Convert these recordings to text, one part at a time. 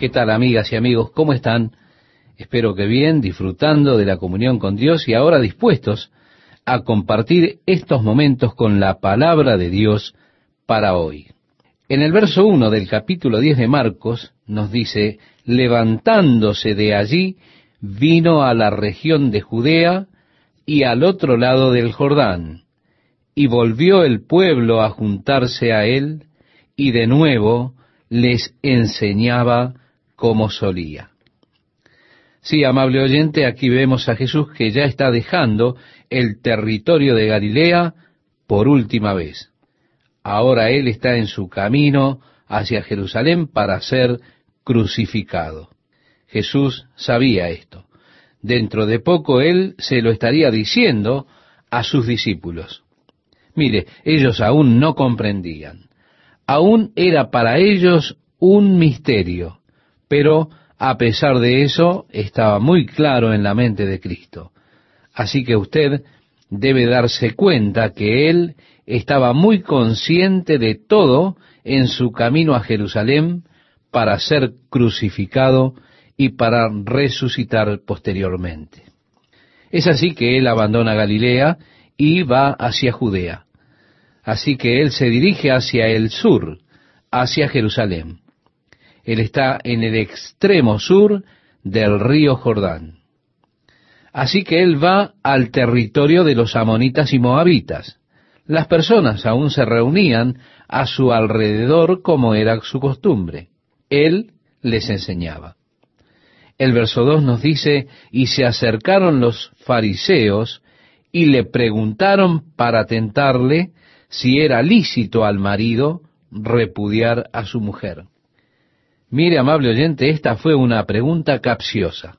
¿Qué tal amigas y amigos? ¿Cómo están? Espero que bien, disfrutando de la comunión con Dios y ahora dispuestos a compartir estos momentos con la palabra de Dios para hoy. En el verso 1 del capítulo 10 de Marcos nos dice, levantándose de allí, vino a la región de Judea y al otro lado del Jordán, y volvió el pueblo a juntarse a él, y de nuevo les enseñaba como solía. Sí, amable oyente, aquí vemos a Jesús que ya está dejando el territorio de Galilea por última vez. Ahora Él está en su camino hacia Jerusalén para ser crucificado. Jesús sabía esto. Dentro de poco Él se lo estaría diciendo a sus discípulos. Mire, ellos aún no comprendían. Aún era para ellos un misterio pero a pesar de eso estaba muy claro en la mente de Cristo. Así que usted debe darse cuenta que Él estaba muy consciente de todo en su camino a Jerusalén para ser crucificado y para resucitar posteriormente. Es así que Él abandona Galilea y va hacia Judea. Así que Él se dirige hacia el sur, hacia Jerusalén. Él está en el extremo sur del río Jordán. Así que él va al territorio de los amonitas y moabitas. Las personas aún se reunían a su alrededor como era su costumbre. Él les enseñaba. El verso 2 nos dice, y se acercaron los fariseos y le preguntaron para tentarle si era lícito al marido repudiar a su mujer. Mire, amable oyente, esta fue una pregunta capciosa.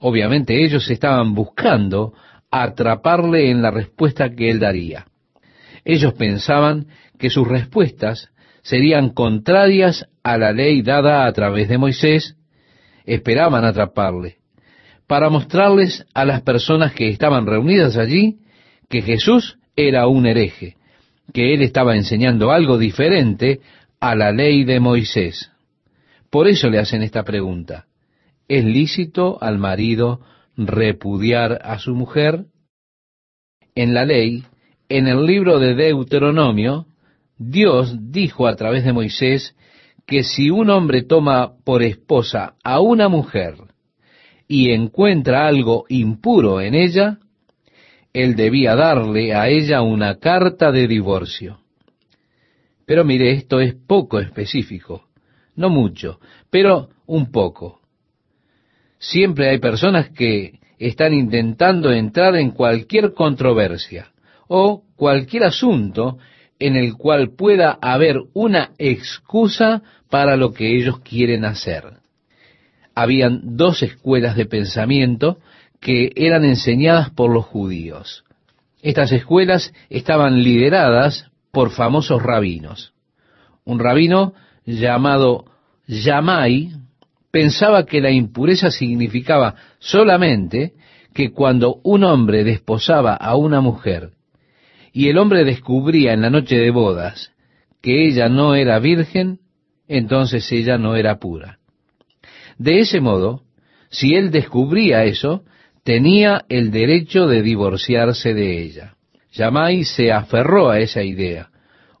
Obviamente ellos estaban buscando atraparle en la respuesta que él daría. Ellos pensaban que sus respuestas serían contrarias a la ley dada a través de Moisés, esperaban atraparle, para mostrarles a las personas que estaban reunidas allí que Jesús era un hereje, que él estaba enseñando algo diferente a la ley de Moisés. Por eso le hacen esta pregunta. ¿Es lícito al marido repudiar a su mujer? En la ley, en el libro de Deuteronomio, Dios dijo a través de Moisés que si un hombre toma por esposa a una mujer y encuentra algo impuro en ella, él debía darle a ella una carta de divorcio. Pero mire, esto es poco específico no mucho, pero un poco. Siempre hay personas que están intentando entrar en cualquier controversia o cualquier asunto en el cual pueda haber una excusa para lo que ellos quieren hacer. Habían dos escuelas de pensamiento que eran enseñadas por los judíos. Estas escuelas estaban lideradas por famosos rabinos. Un rabino llamado Yamai pensaba que la impureza significaba solamente que cuando un hombre desposaba a una mujer y el hombre descubría en la noche de bodas que ella no era virgen, entonces ella no era pura. De ese modo, si él descubría eso, tenía el derecho de divorciarse de ella. Yamai se aferró a esa idea,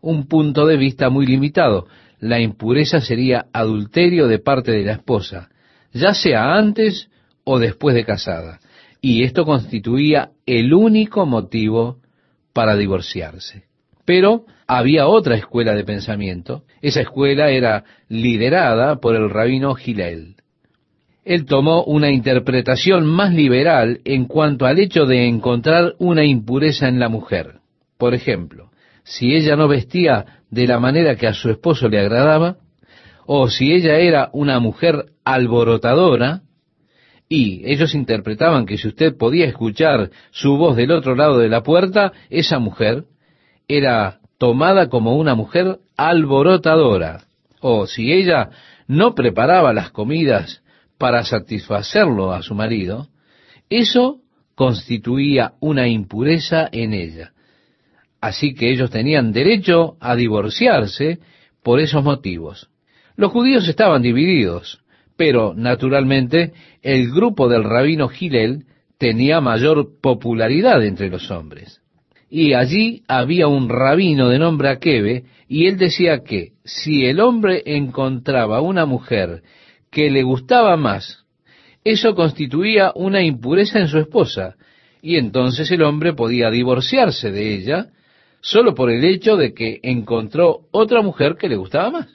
un punto de vista muy limitado, la impureza sería adulterio de parte de la esposa, ya sea antes o después de casada, y esto constituía el único motivo para divorciarse. Pero había otra escuela de pensamiento, esa escuela era liderada por el rabino Gilel. Él tomó una interpretación más liberal en cuanto al hecho de encontrar una impureza en la mujer. Por ejemplo, si ella no vestía de la manera que a su esposo le agradaba, o si ella era una mujer alborotadora, y ellos interpretaban que si usted podía escuchar su voz del otro lado de la puerta, esa mujer era tomada como una mujer alborotadora. O si ella no preparaba las comidas para satisfacerlo a su marido, eso constituía una impureza en ella. Así que ellos tenían derecho a divorciarse por esos motivos. Los judíos estaban divididos, Pero, naturalmente, el grupo del rabino Gilel tenía mayor popularidad entre los hombres. Y allí había un rabino de nombre Akebe, y él decía que si el hombre encontraba una mujer que le gustaba más, eso constituía una impureza en su esposa, y entonces el hombre podía divorciarse de ella solo por el hecho de que encontró otra mujer que le gustaba más.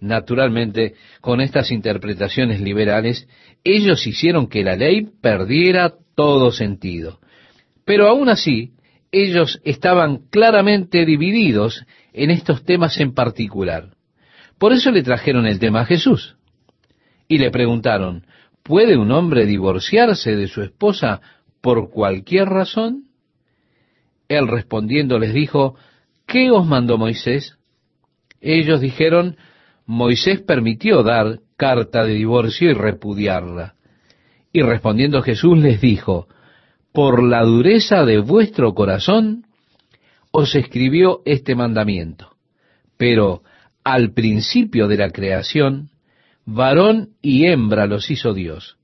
Naturalmente, con estas interpretaciones liberales, ellos hicieron que la ley perdiera todo sentido. Pero aún así, ellos estaban claramente divididos en estos temas en particular. Por eso le trajeron el tema a Jesús. Y le preguntaron, ¿puede un hombre divorciarse de su esposa por cualquier razón? Él respondiendo les dijo, ¿qué os mandó Moisés? Ellos dijeron, Moisés permitió dar carta de divorcio y repudiarla. Y respondiendo Jesús les dijo, por la dureza de vuestro corazón os escribió este mandamiento. Pero al principio de la creación, varón y hembra los hizo Dios.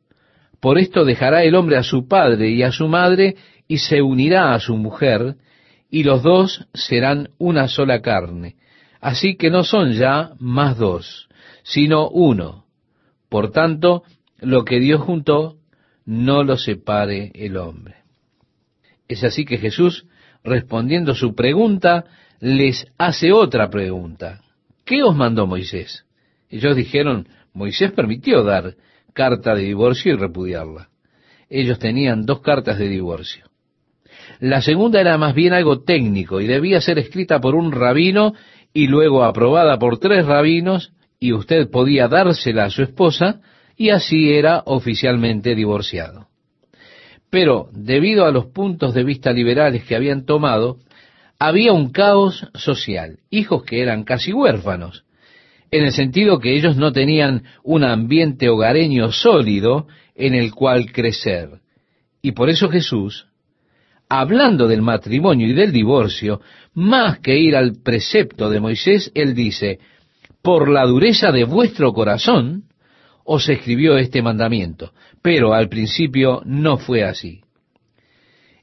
Por esto dejará el hombre a su padre y a su madre y se unirá a su mujer, y los dos serán una sola carne. Así que no son ya más dos, sino uno. Por tanto, lo que Dios juntó, no lo separe el hombre. Es así que Jesús, respondiendo su pregunta, les hace otra pregunta. ¿Qué os mandó Moisés? Ellos dijeron, Moisés permitió dar carta de divorcio y repudiarla. Ellos tenían dos cartas de divorcio. La segunda era más bien algo técnico y debía ser escrita por un rabino y luego aprobada por tres rabinos y usted podía dársela a su esposa y así era oficialmente divorciado. Pero debido a los puntos de vista liberales que habían tomado, había un caos social, hijos que eran casi huérfanos, en el sentido que ellos no tenían un ambiente hogareño sólido en el cual crecer. Y por eso Jesús, hablando del matrimonio y del divorcio, más que ir al precepto de Moisés, él dice, por la dureza de vuestro corazón os escribió este mandamiento, pero al principio no fue así.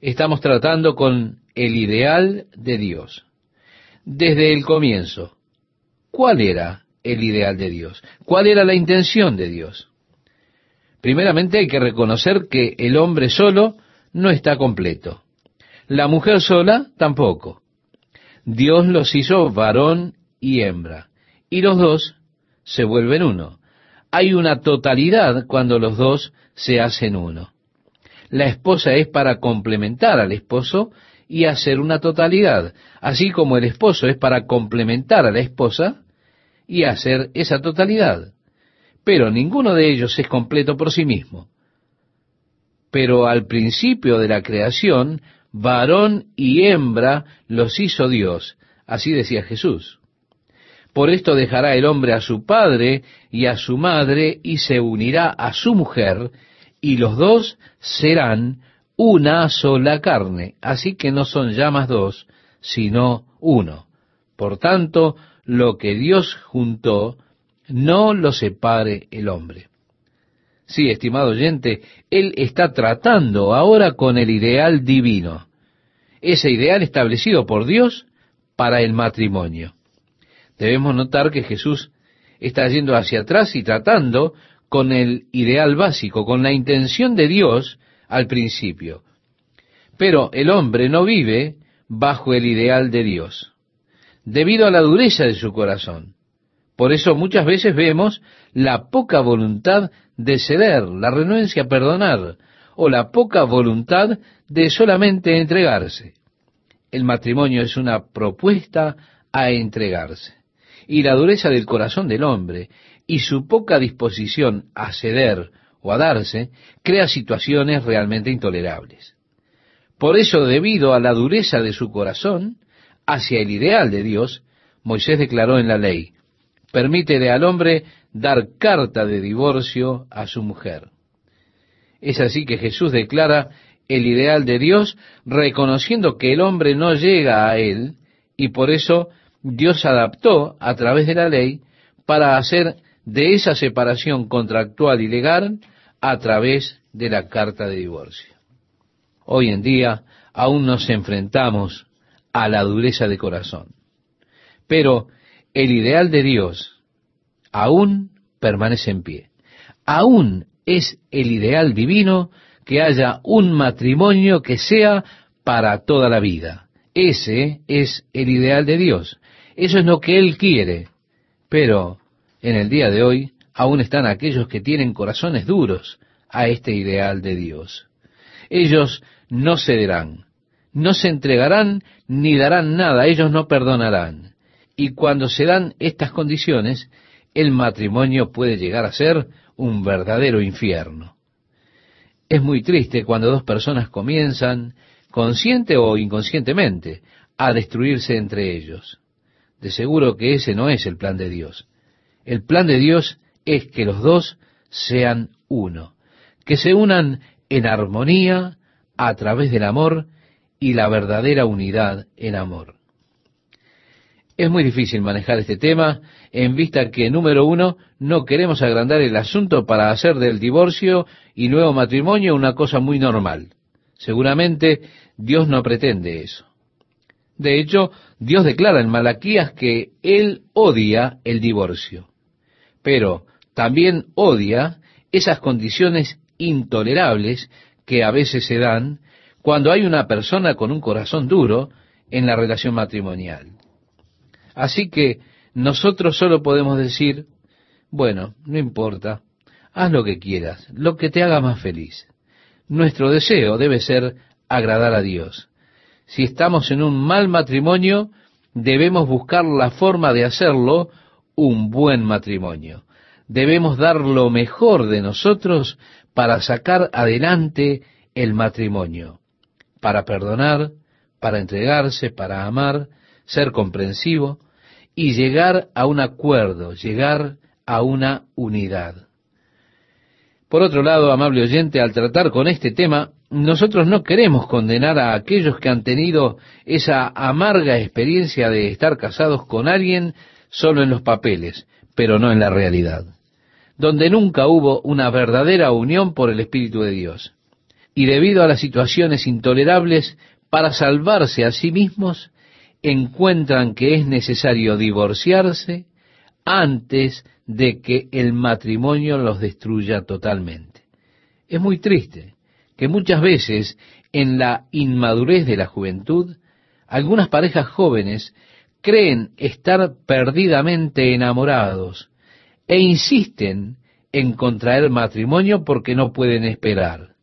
Estamos tratando con el ideal de Dios. Desde el comienzo, ¿cuál era el ideal de Dios? ¿Cuál era la intención de Dios? Primeramente hay que reconocer que el hombre solo no está completo. La mujer sola tampoco. Dios los hizo varón y hembra, y los dos se vuelven uno. Hay una totalidad cuando los dos se hacen uno. La esposa es para complementar al esposo y hacer una totalidad, así como el esposo es para complementar a la esposa y hacer esa totalidad. Pero ninguno de ellos es completo por sí mismo. Pero al principio de la creación, varón y hembra los hizo Dios, así decía Jesús. Por esto dejará el hombre a su padre y a su madre y se unirá a su mujer, y los dos serán una sola carne. Así que no son ya más dos, sino uno. Por tanto, lo que Dios juntó, no lo separe el hombre. Sí, estimado oyente, Él está tratando ahora con el ideal divino, ese ideal establecido por Dios para el matrimonio. Debemos notar que Jesús está yendo hacia atrás y tratando con el ideal básico, con la intención de Dios al principio. Pero el hombre no vive bajo el ideal de Dios debido a la dureza de su corazón. Por eso muchas veces vemos la poca voluntad de ceder, la renuencia a perdonar, o la poca voluntad de solamente entregarse. El matrimonio es una propuesta a entregarse. Y la dureza del corazón del hombre y su poca disposición a ceder o a darse crea situaciones realmente intolerables. Por eso, debido a la dureza de su corazón, hacia el ideal de Dios, Moisés declaró en la ley, permítele al hombre dar carta de divorcio a su mujer. Es así que Jesús declara el ideal de Dios, reconociendo que el hombre no llega a él, y por eso Dios adaptó a través de la ley para hacer de esa separación contractual y legal a través de la carta de divorcio. Hoy en día aún nos enfrentamos a la dureza de corazón. Pero el ideal de Dios aún permanece en pie. Aún es el ideal divino que haya un matrimonio que sea para toda la vida. Ese es el ideal de Dios. Eso es lo que Él quiere. Pero en el día de hoy aún están aquellos que tienen corazones duros a este ideal de Dios. Ellos no cederán, no se entregarán ni darán nada, ellos no perdonarán. Y cuando se dan estas condiciones, el matrimonio puede llegar a ser un verdadero infierno. Es muy triste cuando dos personas comienzan, consciente o inconscientemente, a destruirse entre ellos. De seguro que ese no es el plan de Dios. El plan de Dios es que los dos sean uno, que se unan en armonía a través del amor y la verdadera unidad en amor. Es muy difícil manejar este tema en vista que, número uno, no queremos agrandar el asunto para hacer del divorcio y nuevo matrimonio una cosa muy normal. Seguramente Dios no pretende eso. De hecho, Dios declara en Malaquías que Él odia el divorcio, pero también odia esas condiciones intolerables que a veces se dan cuando hay una persona con un corazón duro en la relación matrimonial. Así que nosotros solo podemos decir, bueno, no importa, haz lo que quieras, lo que te haga más feliz. Nuestro deseo debe ser agradar a Dios. Si estamos en un mal matrimonio, debemos buscar la forma de hacerlo un buen matrimonio. Debemos dar lo mejor de nosotros para sacar adelante el matrimonio, para perdonar, para entregarse, para amar, ser comprensivo, y llegar a un acuerdo, llegar a una unidad. Por otro lado, amable oyente, al tratar con este tema, nosotros no queremos condenar a aquellos que han tenido esa amarga experiencia de estar casados con alguien solo en los papeles, pero no en la realidad, donde nunca hubo una verdadera unión por el Espíritu de Dios. Y debido a las situaciones intolerables, para salvarse a sí mismos, encuentran que es necesario divorciarse antes de que el matrimonio los destruya totalmente. Es muy triste que muchas veces en la inmadurez de la juventud, algunas parejas jóvenes creen estar perdidamente enamorados e insisten en contraer matrimonio porque no pueden esperar.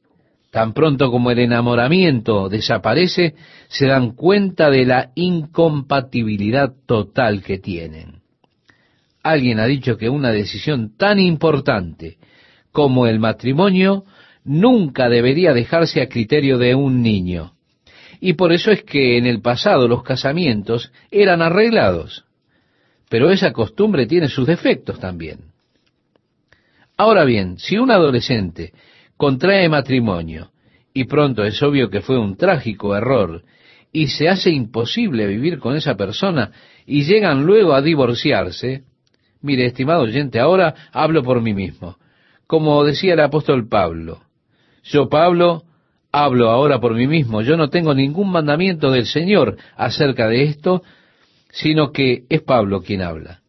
Tan pronto como el enamoramiento desaparece, se dan cuenta de la incompatibilidad total que tienen. Alguien ha dicho que una decisión tan importante como el matrimonio nunca debería dejarse a criterio de un niño. Y por eso es que en el pasado los casamientos eran arreglados. Pero esa costumbre tiene sus defectos también. Ahora bien, si un adolescente contrae matrimonio, y pronto es obvio que fue un trágico error, y se hace imposible vivir con esa persona, y llegan luego a divorciarse, mire, estimado oyente, ahora hablo por mí mismo. Como decía el apóstol Pablo, yo Pablo hablo ahora por mí mismo, yo no tengo ningún mandamiento del Señor acerca de esto, sino que es Pablo quien habla.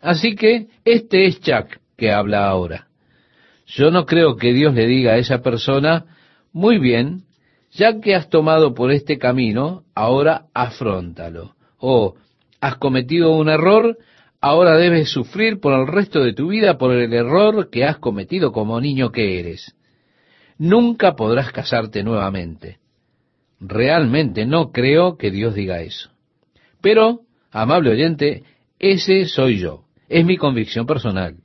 Así que este es Chuck que habla ahora. Yo no creo que Dios le diga a esa persona, muy bien, ya que has tomado por este camino, ahora afrontalo. O has cometido un error, ahora debes sufrir por el resto de tu vida por el error que has cometido como niño que eres. Nunca podrás casarte nuevamente. Realmente no creo que Dios diga eso. Pero, amable oyente, ese soy yo. Es mi convicción personal.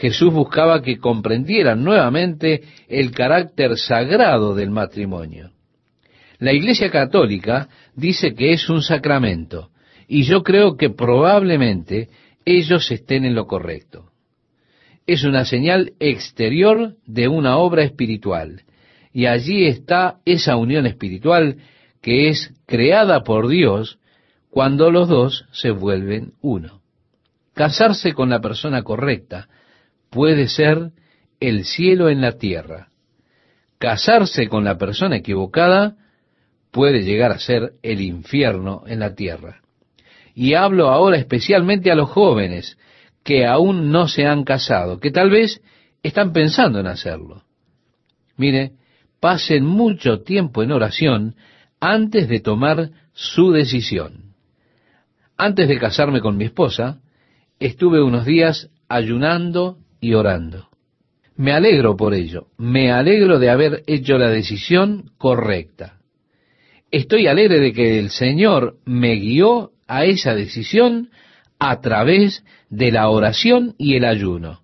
Jesús buscaba que comprendieran nuevamente el carácter sagrado del matrimonio. La Iglesia Católica dice que es un sacramento, y yo creo que probablemente ellos estén en lo correcto. Es una señal exterior de una obra espiritual, y allí está esa unión espiritual que es creada por Dios cuando los dos se vuelven uno. casarse con la persona correcta puede ser el cielo en la tierra. Casarse con la persona equivocada puede llegar a ser el infierno en la tierra. Y hablo ahora especialmente a los jóvenes que aún no se han casado, que tal vez están pensando en hacerlo. Mire, pasen mucho tiempo en oración antes de tomar su decisión. Antes de casarme con mi esposa, estuve unos días ayunando y orando. Me alegro por ello, me alegro de haber hecho la decisión correcta. Estoy alegre de que el Señor me guió a esa decisión a través de la oración y el ayuno.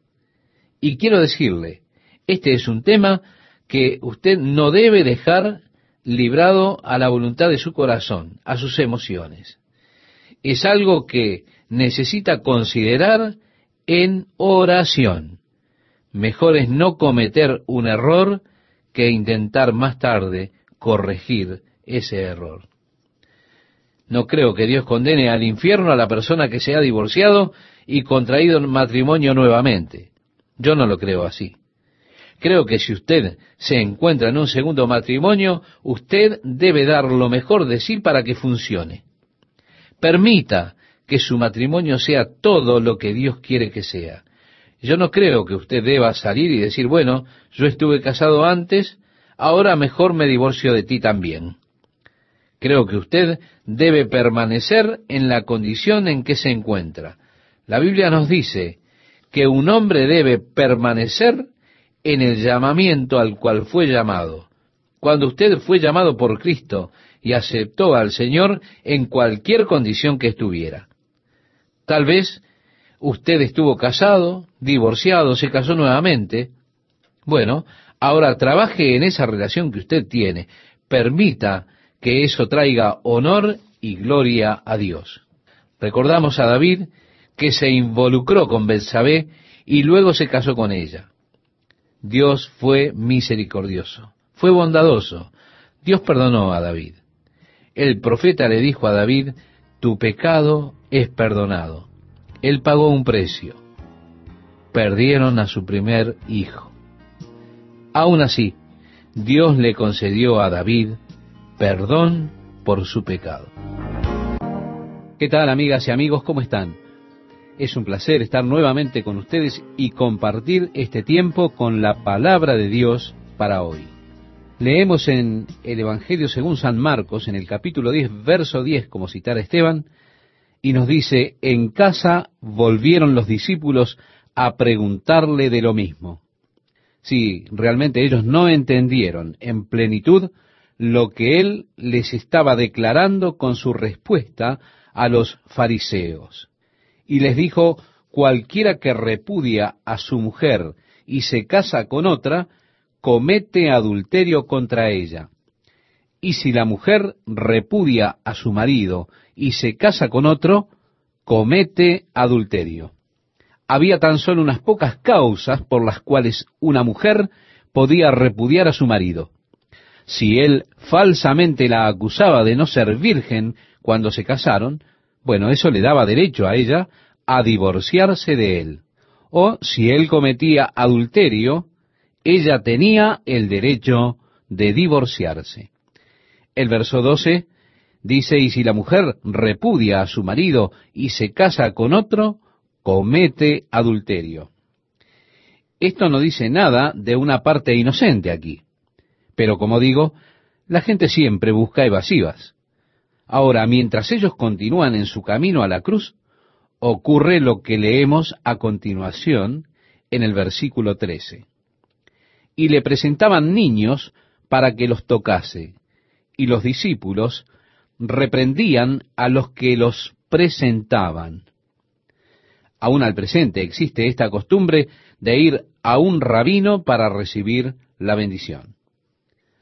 Y quiero decirle, este es un tema que usted no debe dejar librado a la voluntad de su corazón, a sus emociones. Es algo que necesita considerar en oración. Mejor es no cometer un error que intentar más tarde corregir ese error. No creo que Dios condene al infierno a la persona que se ha divorciado y contraído matrimonio nuevamente. Yo no lo creo así. Creo que si usted se encuentra en un segundo matrimonio, usted debe dar lo mejor de sí para que funcione. Permita que su matrimonio sea todo lo que Dios quiere que sea. Yo no creo que usted deba salir y decir, bueno, yo estuve casado antes, ahora mejor me divorcio de ti también. Creo que usted debe permanecer en la condición en que se encuentra. La Biblia nos dice que un hombre debe permanecer en el llamamiento al cual fue llamado. Cuando usted fue llamado por Cristo y aceptó al Señor en cualquier condición que estuviera. Tal vez usted estuvo casado, divorciado, se casó nuevamente. Bueno, ahora trabaje en esa relación que usted tiene. Permita que eso traiga honor y gloria a Dios. Recordamos a David que se involucró con Betsabé y luego se casó con ella. Dios fue misericordioso, fue bondadoso. Dios perdonó a David. El profeta le dijo a David, tu pecado es perdonado. Él pagó un precio. Perdieron a su primer hijo. Aún así, Dios le concedió a David perdón por su pecado. ¿Qué tal amigas y amigos? ¿Cómo están? Es un placer estar nuevamente con ustedes y compartir este tiempo con la palabra de Dios para hoy. Leemos en el Evangelio según San Marcos, en el capítulo 10, verso 10, como citar Esteban, y nos dice, en casa volvieron los discípulos a preguntarle de lo mismo. Si realmente ellos no entendieron en plenitud lo que él les estaba declarando con su respuesta a los fariseos. Y les dijo, cualquiera que repudia a su mujer y se casa con otra, comete adulterio contra ella. Y si la mujer repudia a su marido y se casa con otro, comete adulterio. Había tan solo unas pocas causas por las cuales una mujer podía repudiar a su marido si él falsamente la acusaba de no ser virgen cuando se casaron, bueno, eso le daba derecho a ella a divorciarse de él. O si él cometía adulterio, ella tenía el derecho de divorciarse. El verso 12 dice, y si la mujer repudia a su marido y se casa con otro, comete adulterio. Esto no dice nada de una parte inocente aquí. Pero como digo, la gente siempre busca evasivas. Ahora, mientras ellos continúan en su camino a la cruz, ocurre lo que leemos a continuación en el versículo 13. Y le presentaban niños para que los tocase, y los discípulos reprendían a los que los presentaban. Aún al presente existe esta costumbre de ir a un rabino para recibir la bendición.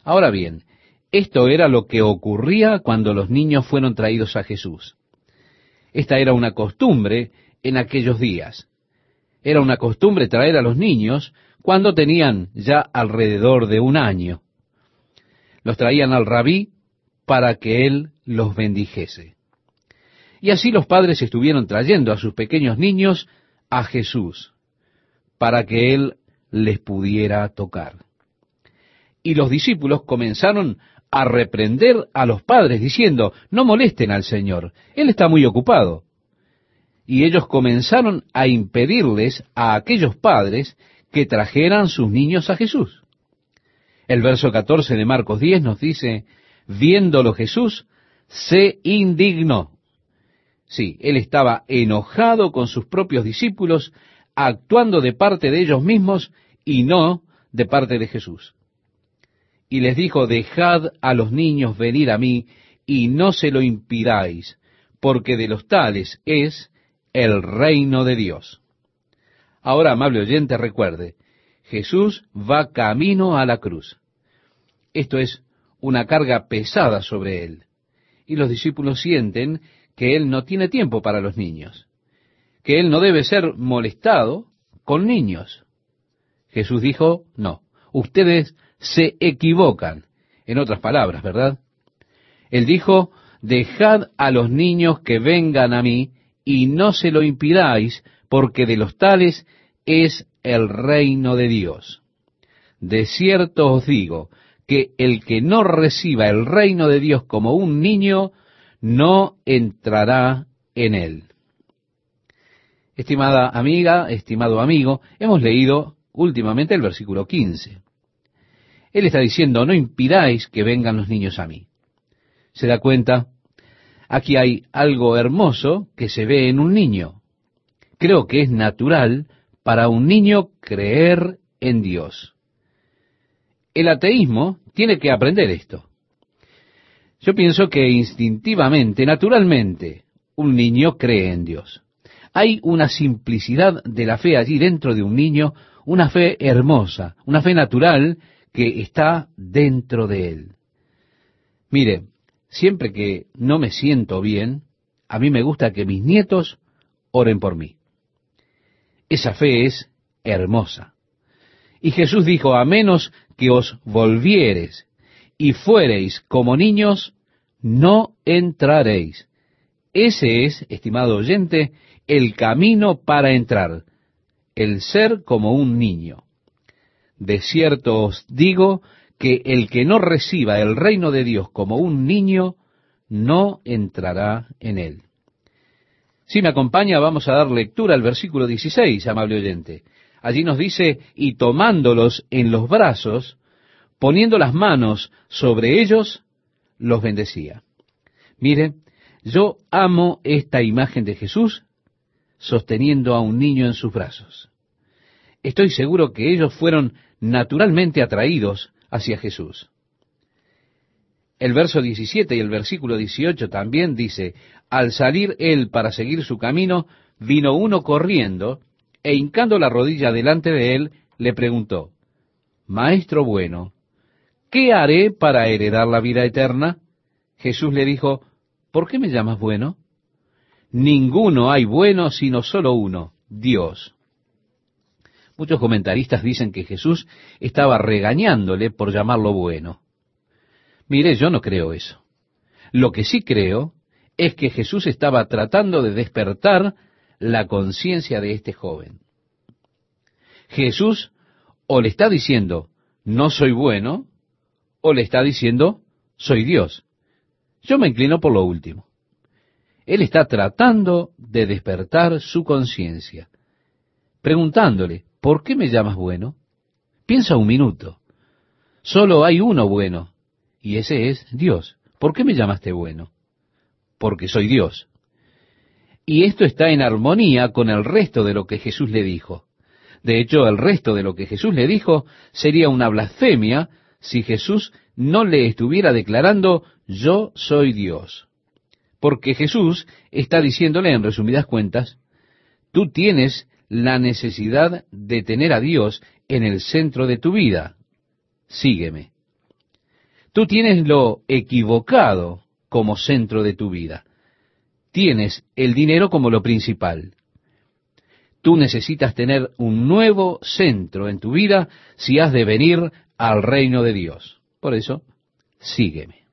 Ahora bien, esto era lo que ocurría cuando los niños fueron traídos a Jesús. Esta era una costumbre en aquellos días. Era una costumbre traer a los niños cuando tenían ya alrededor de un año. Los traían al rabí para que él los bendijese. Y así los padres estuvieron trayendo a sus pequeños niños a Jesús para que Él les pudiera tocar. Y los discípulos comenzaron a reprender a los padres diciendo, no molesten al Señor, Él está muy ocupado. Y ellos comenzaron a impedirles a aquellos padres que trajeran sus niños a Jesús. El verso 14 de Marcos 10 nos dice, viéndolo Jesús, se indignó. Sí, él estaba enojado con sus propios discípulos, actuando de parte de ellos mismos y no de parte de Jesús. Y les dijo, dejad a los niños venir a mí y no se lo impidáis, porque de los tales es el reino de Dios. Ahora, amable oyente, recuerde, Jesús va camino a la cruz. Esto es una carga pesada sobre él. Y los discípulos sienten que él no tiene tiempo para los niños, que él no debe ser molestado con niños. Jesús dijo, no, ustedes se equivocan. En otras palabras, ¿verdad? Él dijo, dejad a los niños que vengan a mí y no se lo impidáis, porque de los tales es el reino de Dios. De cierto os digo que el que no reciba el reino de Dios como un niño, no entrará en él. Estimada amiga, estimado amigo, hemos leído últimamente el versículo 15. Él está diciendo, no impidáis que vengan los niños a mí. ¿Se da cuenta? Aquí hay algo hermoso que se ve en un niño. Creo que es natural para un niño creer en Dios. El ateísmo tiene que aprender esto. Yo pienso que instintivamente, naturalmente, un niño cree en Dios. Hay una simplicidad de la fe allí dentro de un niño, una fe hermosa, una fe natural que está dentro de él. Mire, siempre que no me siento bien, a mí me gusta que mis nietos oren por mí. Esa fe es hermosa. Y Jesús dijo, a menos que os volviereis y fuereis como niños, no entraréis. Ese es, estimado oyente, el camino para entrar, el ser como un niño. De cierto os digo que el que no reciba el reino de Dios como un niño, no entrará en él. Si me acompaña, vamos a dar lectura al versículo 16, amable oyente. Allí nos dice, y tomándolos en los brazos, poniendo las manos sobre ellos, los bendecía. Mire, yo amo esta imagen de Jesús sosteniendo a un niño en sus brazos. Estoy seguro que ellos fueron naturalmente atraídos hacia Jesús. El verso 17 y el versículo 18 también dice, al salir él para seguir su camino, vino uno corriendo, e hincando la rodilla delante de él, le preguntó, Maestro bueno, ¿qué haré para heredar la vida eterna? Jesús le dijo, ¿por qué me llamas bueno? Ninguno hay bueno sino solo uno, Dios. Muchos comentaristas dicen que Jesús estaba regañándole por llamarlo bueno. Mire, yo no creo eso. Lo que sí creo es que Jesús estaba tratando de despertar la conciencia de este joven. Jesús o le está diciendo, no soy bueno, o le está diciendo, soy Dios. Yo me inclino por lo último. Él está tratando de despertar su conciencia, preguntándole, ¿por qué me llamas bueno? Piensa un minuto. Solo hay uno bueno, y ese es Dios. ¿Por qué me llamaste bueno? Porque soy Dios. Y esto está en armonía con el resto de lo que Jesús le dijo. De hecho, el resto de lo que Jesús le dijo sería una blasfemia si Jesús no le estuviera declarando yo soy Dios. Porque Jesús está diciéndole en resumidas cuentas, tú tienes la necesidad de tener a Dios en el centro de tu vida. Sígueme. Tú tienes lo equivocado como centro de tu vida. Tienes el dinero como lo principal. Tú necesitas tener un nuevo centro en tu vida si has de venir al reino de Dios. Por eso, sígueme.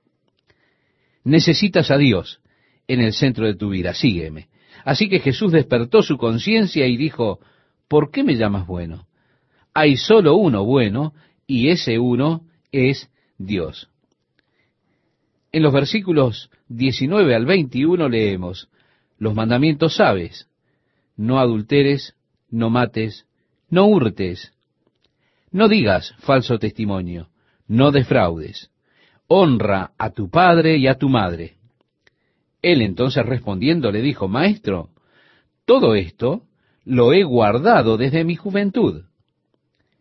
Necesitas a Dios en el centro de tu vida, sígueme. Así que Jesús despertó su conciencia y dijo, ¿por qué me llamas bueno? Hay solo uno bueno, y ese uno es Dios. En los versículos 19 al 21 leemos, los mandamientos sabes, no adulteres, no mates, no hurtes, no digas falso testimonio, no defraudes, honra a tu padre y a tu madre. Él entonces respondiendo le dijo, Maestro, todo esto lo he guardado desde mi juventud.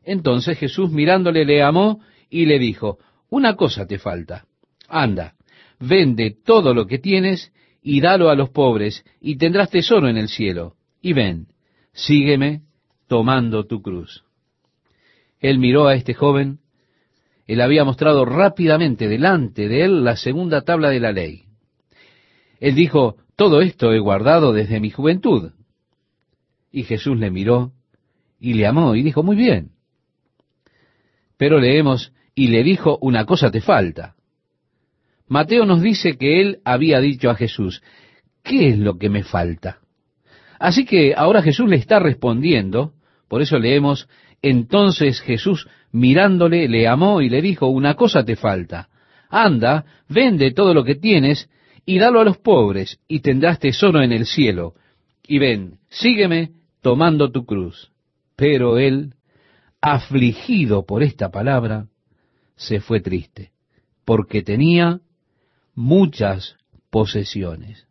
Entonces Jesús mirándole le amó y le dijo, Una cosa te falta. Anda, vende todo lo que tienes y dalo a los pobres, y tendrás tesoro en el cielo. Y ven, sígueme tomando tu cruz. Él miró a este joven, él había mostrado rápidamente delante de él la segunda tabla de la ley. Él dijo, todo esto he guardado desde mi juventud. Y Jesús le miró y le amó y dijo, muy bien. Pero leemos, y le dijo, una cosa te falta. Mateo nos dice que él había dicho a Jesús, ¿qué es lo que me falta? Así que ahora Jesús le está respondiendo, por eso leemos, entonces Jesús mirándole le amó y le dijo, una cosa te falta, anda, vende todo lo que tienes y dalo a los pobres y tendrás tesoro en el cielo. Y ven, sígueme tomando tu cruz. Pero él, afligido por esta palabra, se fue triste, porque tenía muchas posesiones.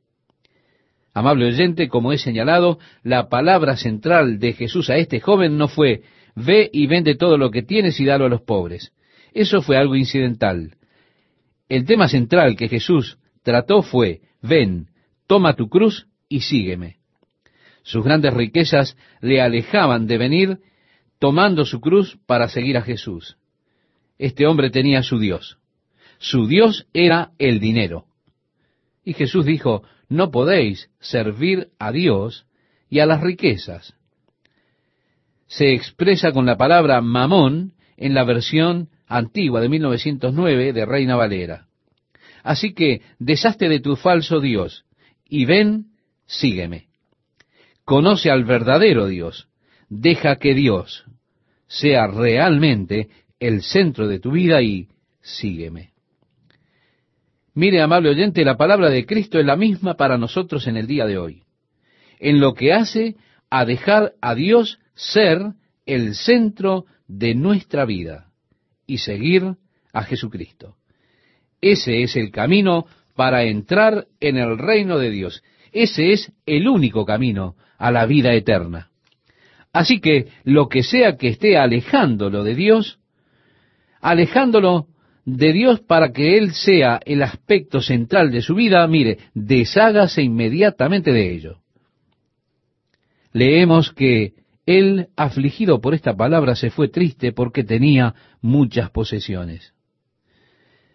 Amable oyente, como he señalado, la palabra central de Jesús a este joven no fue, ve y vende todo lo que tienes y dalo a los pobres. Eso fue algo incidental. El tema central que Jesús trató fue, ven, toma tu cruz y sígueme. Sus grandes riquezas le alejaban de venir tomando su cruz para seguir a Jesús. Este hombre tenía su Dios. Su Dios era el dinero. Y Jesús dijo, no podéis servir a Dios y a las riquezas. Se expresa con la palabra mamón en la versión antigua de 1909 de Reina Valera. Así que deshazte de tu falso Dios y ven, sígueme. Conoce al verdadero Dios. Deja que Dios sea realmente el centro de tu vida y sígueme. Mire, amable oyente, la palabra de Cristo es la misma para nosotros en el día de hoy. En lo que hace a dejar a Dios ser el centro de nuestra vida y seguir a Jesucristo. Ese es el camino para entrar en el reino de Dios. Ese es el único camino a la vida eterna. Así que lo que sea que esté alejándolo de Dios, alejándolo de Dios para que Él sea el aspecto central de su vida, mire, deshágase inmediatamente de ello. Leemos que Él, afligido por esta palabra, se fue triste porque tenía muchas posesiones.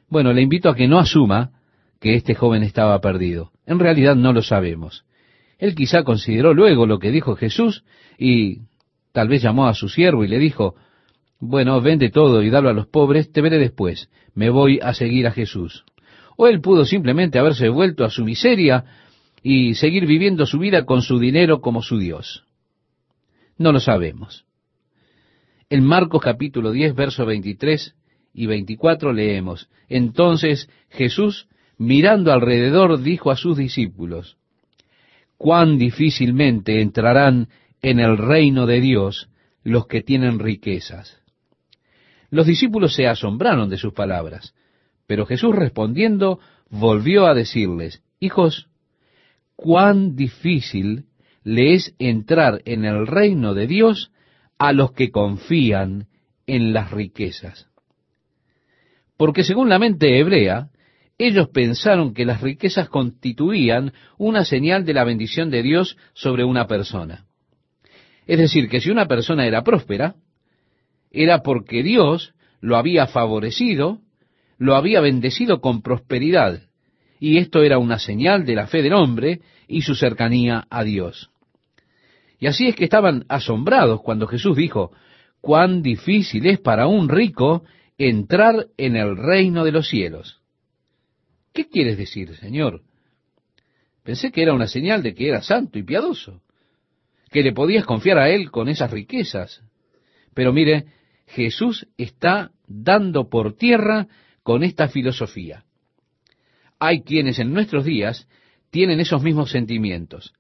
Bueno, le invito a que no asuma que este joven estaba perdido. En realidad no lo sabemos. Él quizá consideró luego lo que dijo Jesús y tal vez llamó a su siervo y le dijo, bueno, vende todo y dalo a los pobres, te veré después, me voy a seguir a Jesús. O él pudo simplemente haberse vuelto a su miseria y seguir viviendo su vida con su dinero como su Dios. No lo sabemos. En Marcos capítulo 10, verso 23 y 24 leemos, Entonces Jesús, mirando alrededor, dijo a sus discípulos, cuán difícilmente entrarán en el reino de Dios los que tienen riquezas. Los discípulos se asombraron de sus palabras, pero Jesús respondiendo volvió a decirles, Hijos, cuán difícil le es entrar en el reino de Dios a los que confían en las riquezas. Porque según la mente hebrea, ellos pensaron que las riquezas constituían una señal de la bendición de Dios sobre una persona. Es decir, que si una persona era próspera, era porque Dios lo había favorecido, lo había bendecido con prosperidad, y esto era una señal de la fe del hombre y su cercanía a Dios. Y así es que estaban asombrados cuando Jesús dijo, cuán difícil es para un rico entrar en el reino de los cielos. ¿Qué quieres decir, Señor? Pensé que era una señal de que era santo y piadoso, que le podías confiar a él con esas riquezas. Pero mire, Jesús está dando por tierra con esta filosofía. Hay quienes en nuestros días tienen esos mismos sentimientos.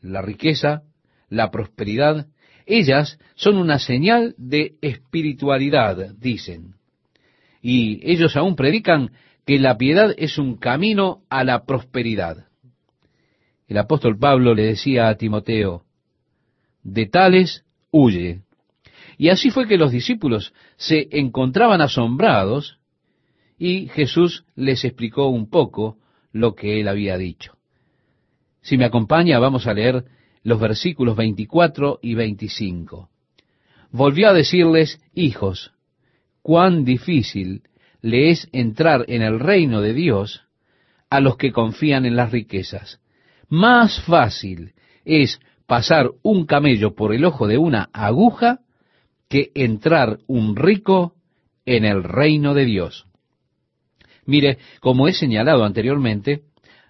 La riqueza, la prosperidad, ellas son una señal de espiritualidad, dicen. Y ellos aún predican que la piedad es un camino a la prosperidad. El apóstol Pablo le decía a Timoteo, de tales huye. Y así fue que los discípulos se encontraban asombrados y Jesús les explicó un poco lo que él había dicho. Si me acompaña, vamos a leer los versículos 24 y 25. Volvió a decirles, hijos, cuán difícil le es entrar en el reino de Dios a los que confían en las riquezas. Más fácil es pasar un camello por el ojo de una aguja que entrar un rico en el reino de Dios. Mire, como he señalado anteriormente,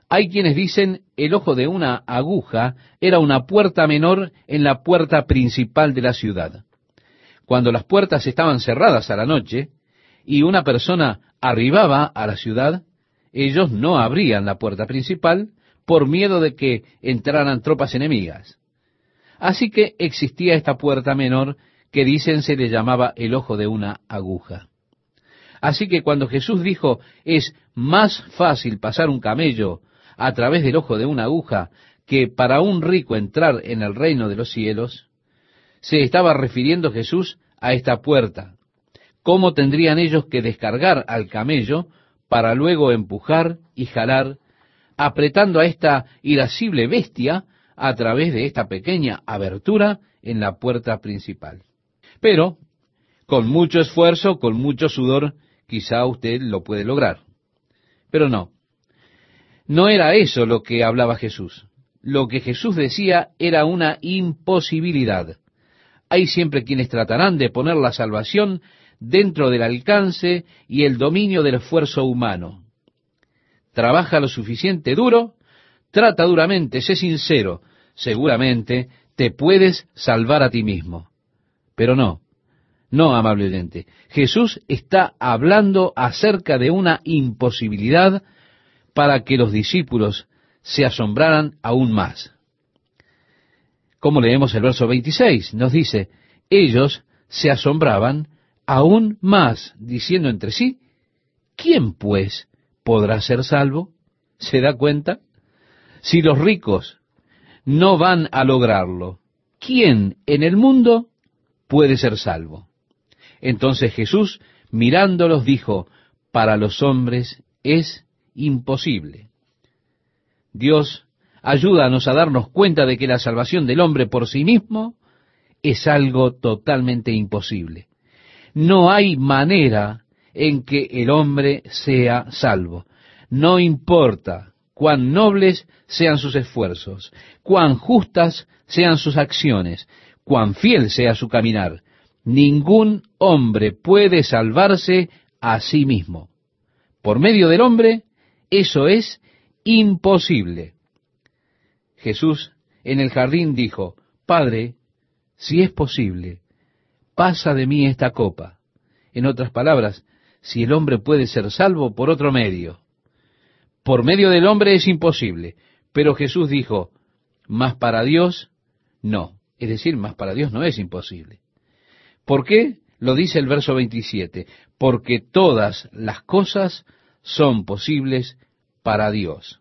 hay quienes dicen el ojo de una aguja era una puerta menor en la puerta principal de la ciudad. Cuando las puertas estaban cerradas a la noche y una persona arribaba a la ciudad, ellos no abrían la puerta principal por miedo de que entraran tropas enemigas. Así que existía esta puerta menor que dicen se le llamaba el ojo de una aguja. Así que cuando Jesús dijo es más fácil pasar un camello a través del ojo de una aguja que para un rico entrar en el reino de los cielos, se estaba refiriendo Jesús a esta puerta. ¿Cómo tendrían ellos que descargar al camello para luego empujar y jalar, apretando a esta irascible bestia a través de esta pequeña abertura en la puerta principal? Pero, con mucho esfuerzo, con mucho sudor, quizá usted lo puede lograr. Pero no, no era eso lo que hablaba Jesús. Lo que Jesús decía era una imposibilidad. Hay siempre quienes tratarán de poner la salvación dentro del alcance y el dominio del esfuerzo humano. Trabaja lo suficiente duro, trata duramente, sé sincero, seguramente te puedes salvar a ti mismo. Pero no, no, amablemente. Jesús está hablando acerca de una imposibilidad para que los discípulos se asombraran aún más. Como leemos el verso 26, nos dice, ellos se asombraban aún más, diciendo entre sí, ¿quién pues podrá ser salvo? ¿Se da cuenta? Si los ricos no van a lograrlo, ¿quién en el mundo puede ser salvo? Entonces Jesús, mirándolos, dijo, para los hombres es imposible. Dios, ayúdanos a darnos cuenta de que la salvación del hombre por sí mismo es algo totalmente imposible. No hay manera en que el hombre sea salvo. No importa cuán nobles sean sus esfuerzos, cuán justas sean sus acciones, cuán fiel sea su caminar. Ningún hombre puede salvarse a sí mismo. Por medio del hombre eso es imposible. Jesús en el jardín dijo, Padre, si es posible, pasa de mí esta copa. En otras palabras, si el hombre puede ser salvo por otro medio. Por medio del hombre es imposible, pero Jesús dijo, mas para Dios no. Es decir, más para Dios no es imposible. ¿Por qué? Lo dice el verso 27, porque todas las cosas son posibles para Dios.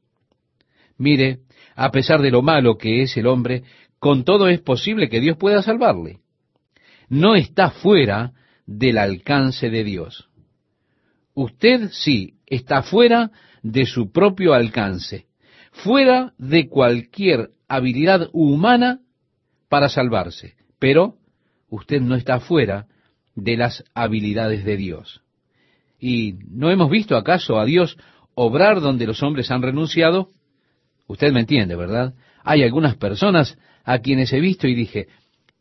Mire, a pesar de lo malo que es el hombre, con todo es posible que Dios pueda salvarle. No está fuera del alcance de Dios. Usted sí está fuera de su propio alcance, fuera de cualquier habilidad humana para salvarse, pero usted no está fuera de las habilidades de Dios. ¿Y no hemos visto acaso a Dios obrar donde los hombres han renunciado? Usted me entiende, ¿verdad? Hay algunas personas a quienes he visto y dije,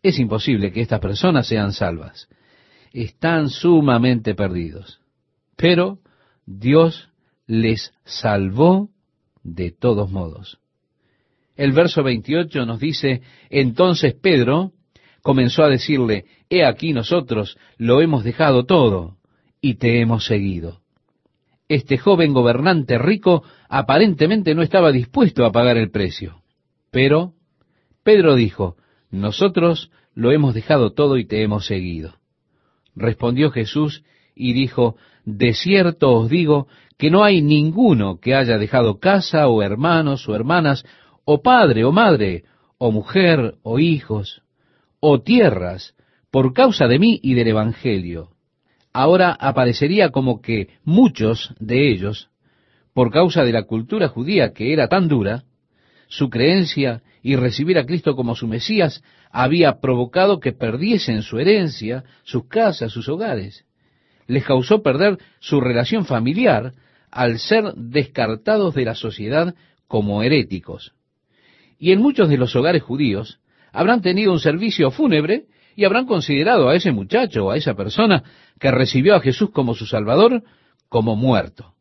es imposible que estas personas sean salvas. Están sumamente perdidos. Pero Dios les salvó de todos modos. El verso 28 nos dice, entonces Pedro comenzó a decirle, he aquí nosotros lo hemos dejado todo y te hemos seguido. Este joven gobernante rico aparentemente no estaba dispuesto a pagar el precio. Pero Pedro dijo, nosotros lo hemos dejado todo y te hemos seguido. Respondió Jesús y dijo, de cierto os digo que no hay ninguno que haya dejado casa o hermanos o hermanas, o padre o madre, o mujer o hijos, o tierras, por causa de mí y del Evangelio. Ahora aparecería como que muchos de ellos, por causa de la cultura judía que era tan dura, su creencia y recibir a Cristo como su Mesías había provocado que perdiesen su herencia, sus casas, sus hogares. Les causó perder su relación familiar al ser descartados de la sociedad como heréticos. Y en muchos de los hogares judíos habrán tenido un servicio fúnebre y habrán considerado a ese muchacho o a esa persona que recibió a Jesús como su Salvador como muerto.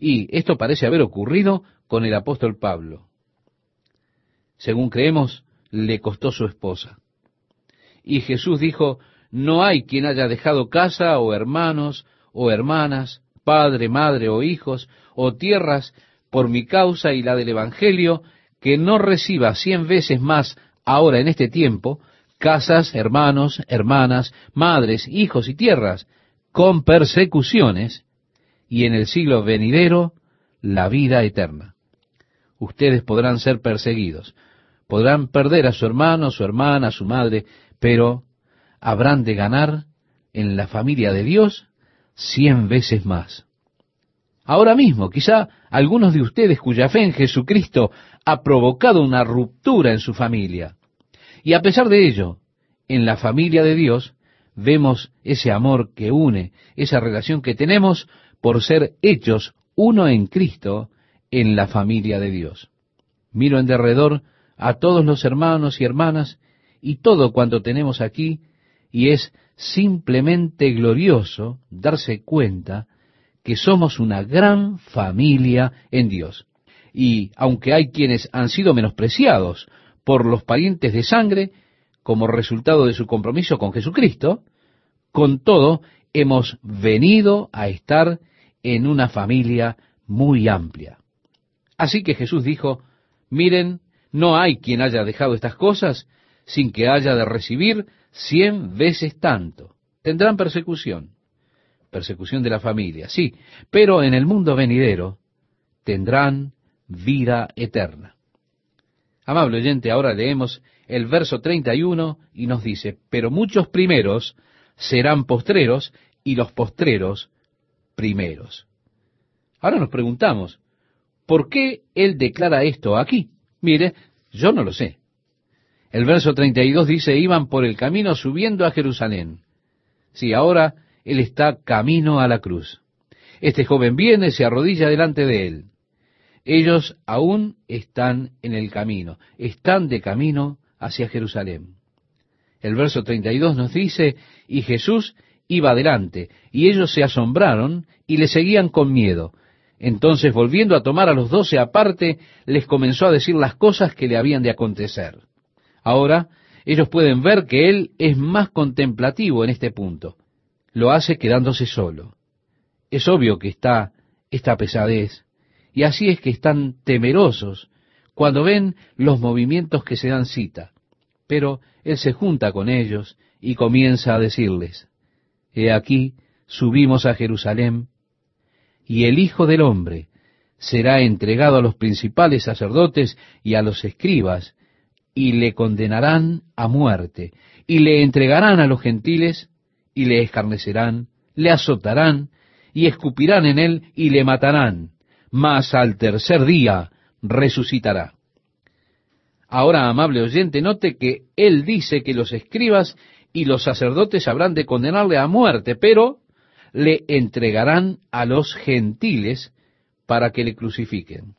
Y esto parece haber ocurrido con el apóstol Pablo. Según creemos, le costó su esposa. Y Jesús dijo, no hay quien haya dejado casa o hermanos o hermanas, padre, madre o hijos o tierras por mi causa y la del Evangelio, que no reciba cien veces más ahora en este tiempo, casas, hermanos, hermanas, madres, hijos y tierras, con persecuciones, y en el siglo venidero la vida eterna. Ustedes podrán ser perseguidos, podrán perder a su hermano, su hermana, su madre, pero habrán de ganar en la familia de Dios cien veces más. Ahora mismo, quizá algunos de ustedes cuya fe en Jesucristo ha provocado una ruptura en su familia. Y a pesar de ello, en la familia de Dios vemos ese amor que une, esa relación que tenemos por ser hechos uno en Cristo en la familia de Dios. Miro en derredor a todos los hermanos y hermanas y todo cuanto tenemos aquí, y es simplemente glorioso darse cuenta que somos una gran familia en Dios. Y aunque hay quienes han sido menospreciados por los parientes de sangre como resultado de su compromiso con Jesucristo, con todo hemos venido a estar en una familia muy amplia. Así que Jesús dijo, miren, no hay quien haya dejado estas cosas sin que haya de recibir cien veces tanto. Tendrán persecución, persecución de la familia, sí, pero en el mundo venidero tendrán vida eterna. Amable oyente, ahora leemos el verso 31 y nos dice, pero muchos primeros serán postreros y los postreros primeros. Ahora nos preguntamos, ¿por qué él declara esto aquí? Mire, yo no lo sé. El verso 32 dice, iban por el camino subiendo a Jerusalén. Sí, ahora él está camino a la cruz. Este joven viene, se arrodilla delante de él. Ellos aún están en el camino, están de camino hacia Jerusalén. El verso 32 nos dice, y Jesús iba adelante, y ellos se asombraron y le seguían con miedo, entonces, volviendo a tomar a los doce aparte, les comenzó a decir las cosas que le habían de acontecer. Ahora, ellos pueden ver que él es más contemplativo en este punto. Lo hace quedándose solo. Es obvio que está esta pesadez, y así es que están temerosos cuando ven los movimientos que se dan cita. Pero él se junta con ellos y comienza a decirles, He aquí, subimos a Jerusalén, y el Hijo del Hombre será entregado a los principales sacerdotes y a los escribas, y le condenarán a muerte, y le entregarán a los gentiles, y le escarnecerán, le azotarán, y escupirán en él, y le matarán, mas al tercer día resucitará. Ahora, amable oyente, note que él dice que los escribas y los sacerdotes habrán de condenarle a muerte, pero le entregarán a los gentiles para que le crucifiquen.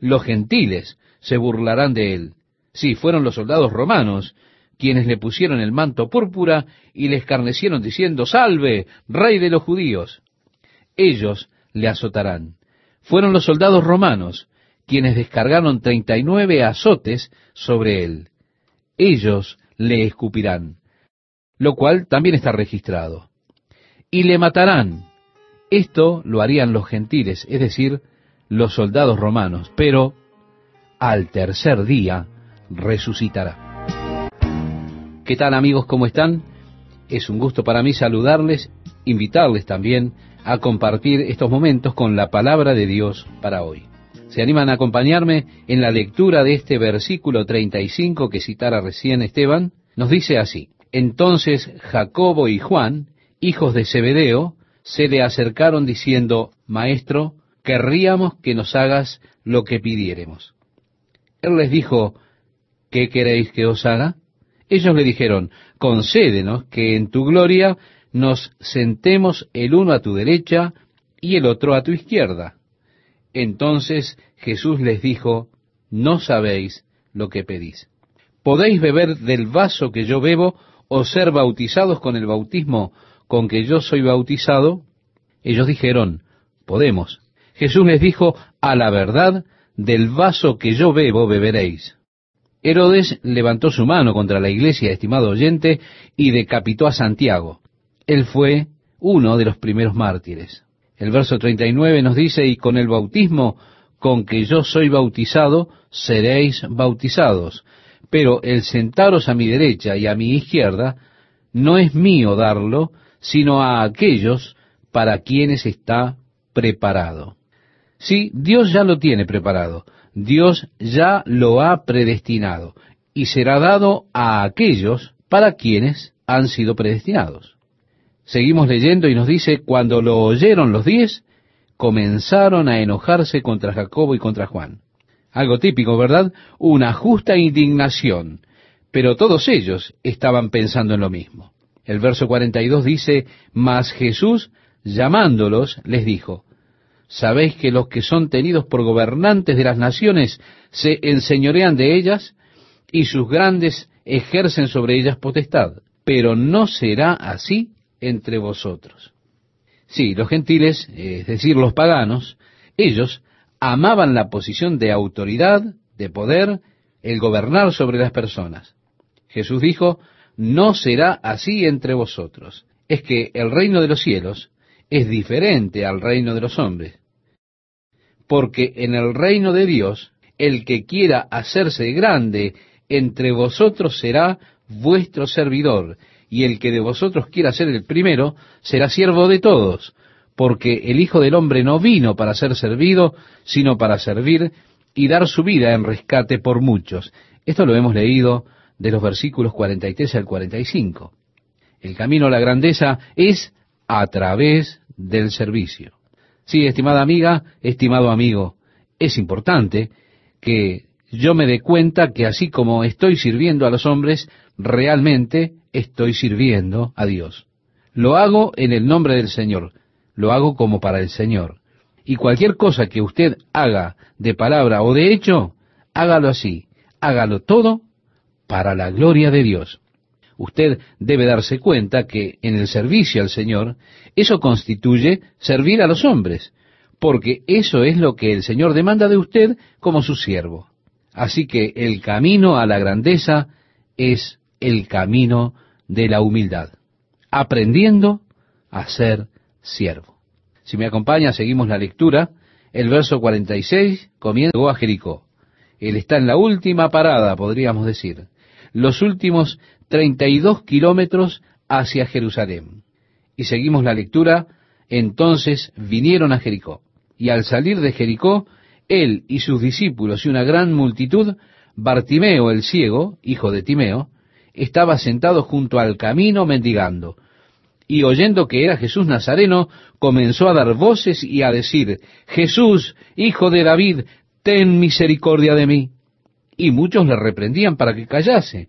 Los gentiles se burlarán de él. Sí, fueron los soldados romanos quienes le pusieron el manto púrpura y le escarnecieron diciendo, Salve, rey de los judíos. Ellos le azotarán. Fueron los soldados romanos quienes descargaron treinta y nueve azotes sobre él. Ellos le escupirán, lo cual también está registrado. Y le matarán. Esto lo harían los gentiles, es decir, los soldados romanos, pero al tercer día resucitará. ¿Qué tal amigos? ¿Cómo están? Es un gusto para mí saludarles, invitarles también a compartir estos momentos con la palabra de Dios para hoy. ¿Se animan a acompañarme en la lectura de este versículo 35 que citara recién Esteban? Nos dice así, entonces Jacobo y Juan, hijos de Zebedeo, se le acercaron diciendo, Maestro, querríamos que nos hagas lo que pidiéremos. Él les dijo, ¿qué queréis que os haga? Ellos le dijeron, concédenos que en tu gloria nos sentemos el uno a tu derecha y el otro a tu izquierda. Entonces Jesús les dijo, no sabéis lo que pedís. ¿Podéis beber del vaso que yo bebo o ser bautizados con el bautismo con que yo soy bautizado? Ellos dijeron, podemos. Jesús les dijo, a la verdad, del vaso que yo bebo beberéis. Herodes levantó su mano contra la iglesia, estimado oyente, y decapitó a Santiago. Él fue uno de los primeros mártires. El verso 39 nos dice, y con el bautismo con que yo soy bautizado, seréis bautizados. Pero el sentaros a mi derecha y a mi izquierda, no es mío darlo, sino a aquellos para quienes está preparado. Sí, Dios ya lo tiene preparado. Dios ya lo ha predestinado y será dado a aquellos para quienes han sido predestinados. Seguimos leyendo y nos dice, cuando lo oyeron los diez, comenzaron a enojarse contra Jacobo y contra Juan. Algo típico, ¿verdad? Una justa indignación. Pero todos ellos estaban pensando en lo mismo. El verso 42 dice, Mas Jesús, llamándolos, les dijo, ¿Sabéis que los que son tenidos por gobernantes de las naciones se enseñorean de ellas y sus grandes ejercen sobre ellas potestad? Pero no será así entre vosotros. Sí, los gentiles, es decir, los paganos, ellos amaban la posición de autoridad, de poder, el gobernar sobre las personas. Jesús dijo, no será así entre vosotros. Es que el reino de los cielos es diferente al reino de los hombres. Porque en el reino de Dios, el que quiera hacerse grande entre vosotros será vuestro servidor, y el que de vosotros quiera ser el primero será siervo de todos, porque el Hijo del Hombre no vino para ser servido, sino para servir y dar su vida en rescate por muchos. Esto lo hemos leído de los versículos 43 al 45. El camino a la grandeza es a través del servicio. Sí, estimada amiga, estimado amigo, es importante que yo me dé cuenta que así como estoy sirviendo a los hombres, realmente estoy sirviendo a Dios. Lo hago en el nombre del Señor, lo hago como para el Señor. Y cualquier cosa que usted haga de palabra o de hecho, hágalo así, hágalo todo para la gloria de Dios. Usted debe darse cuenta que en el servicio al Señor, eso constituye servir a los hombres, porque eso es lo que el Señor demanda de usted como su siervo. Así que el camino a la grandeza es el camino de la humildad, aprendiendo a ser siervo. Si me acompaña, seguimos la lectura. El verso 46 comienza a Jericó. Él está en la última parada, podríamos decir los últimos treinta y dos kilómetros hacia Jerusalén. Y seguimos la lectura, entonces vinieron a Jericó. Y al salir de Jericó, él y sus discípulos y una gran multitud, Bartimeo el ciego, hijo de Timeo, estaba sentado junto al camino mendigando. Y oyendo que era Jesús Nazareno, comenzó a dar voces y a decir, Jesús, hijo de David, ten misericordia de mí y muchos le reprendían para que callase.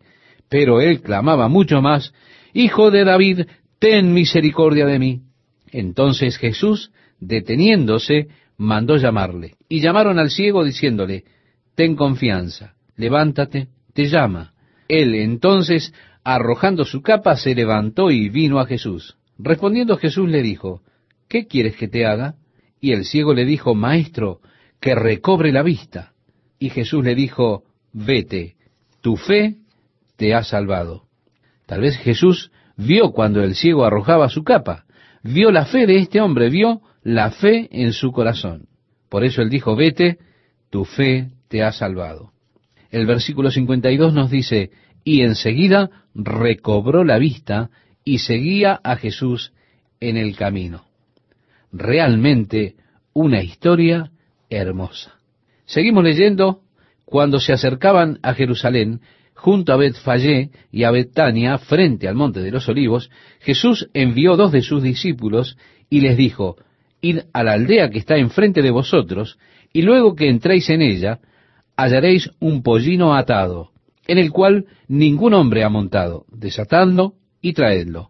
Pero él clamaba mucho más, Hijo de David, ten misericordia de mí. Entonces Jesús, deteniéndose, mandó llamarle. Y llamaron al ciego diciéndole, Ten confianza, levántate, te llama. Él entonces, arrojando su capa, se levantó y vino a Jesús. Respondiendo Jesús le dijo, ¿Qué quieres que te haga? Y el ciego le dijo, Maestro, que recobre la vista. Y Jesús le dijo, vete, tu fe te ha salvado. Tal vez Jesús vio cuando el ciego arrojaba su capa, vio la fe de este hombre, vio la fe en su corazón. Por eso él dijo, vete, tu fe te ha salvado. El versículo 52 nos dice, y enseguida recobró la vista y seguía a Jesús en el camino. Realmente una historia hermosa. Seguimos leyendo, cuando se acercaban a Jerusalén, junto a Betfallé y a Betania, frente al monte de los olivos, Jesús envió dos de sus discípulos y les dijo, Id a la aldea que está enfrente de vosotros, y luego que entréis en ella, hallaréis un pollino atado, en el cual ningún hombre ha montado, desatadlo y traedlo.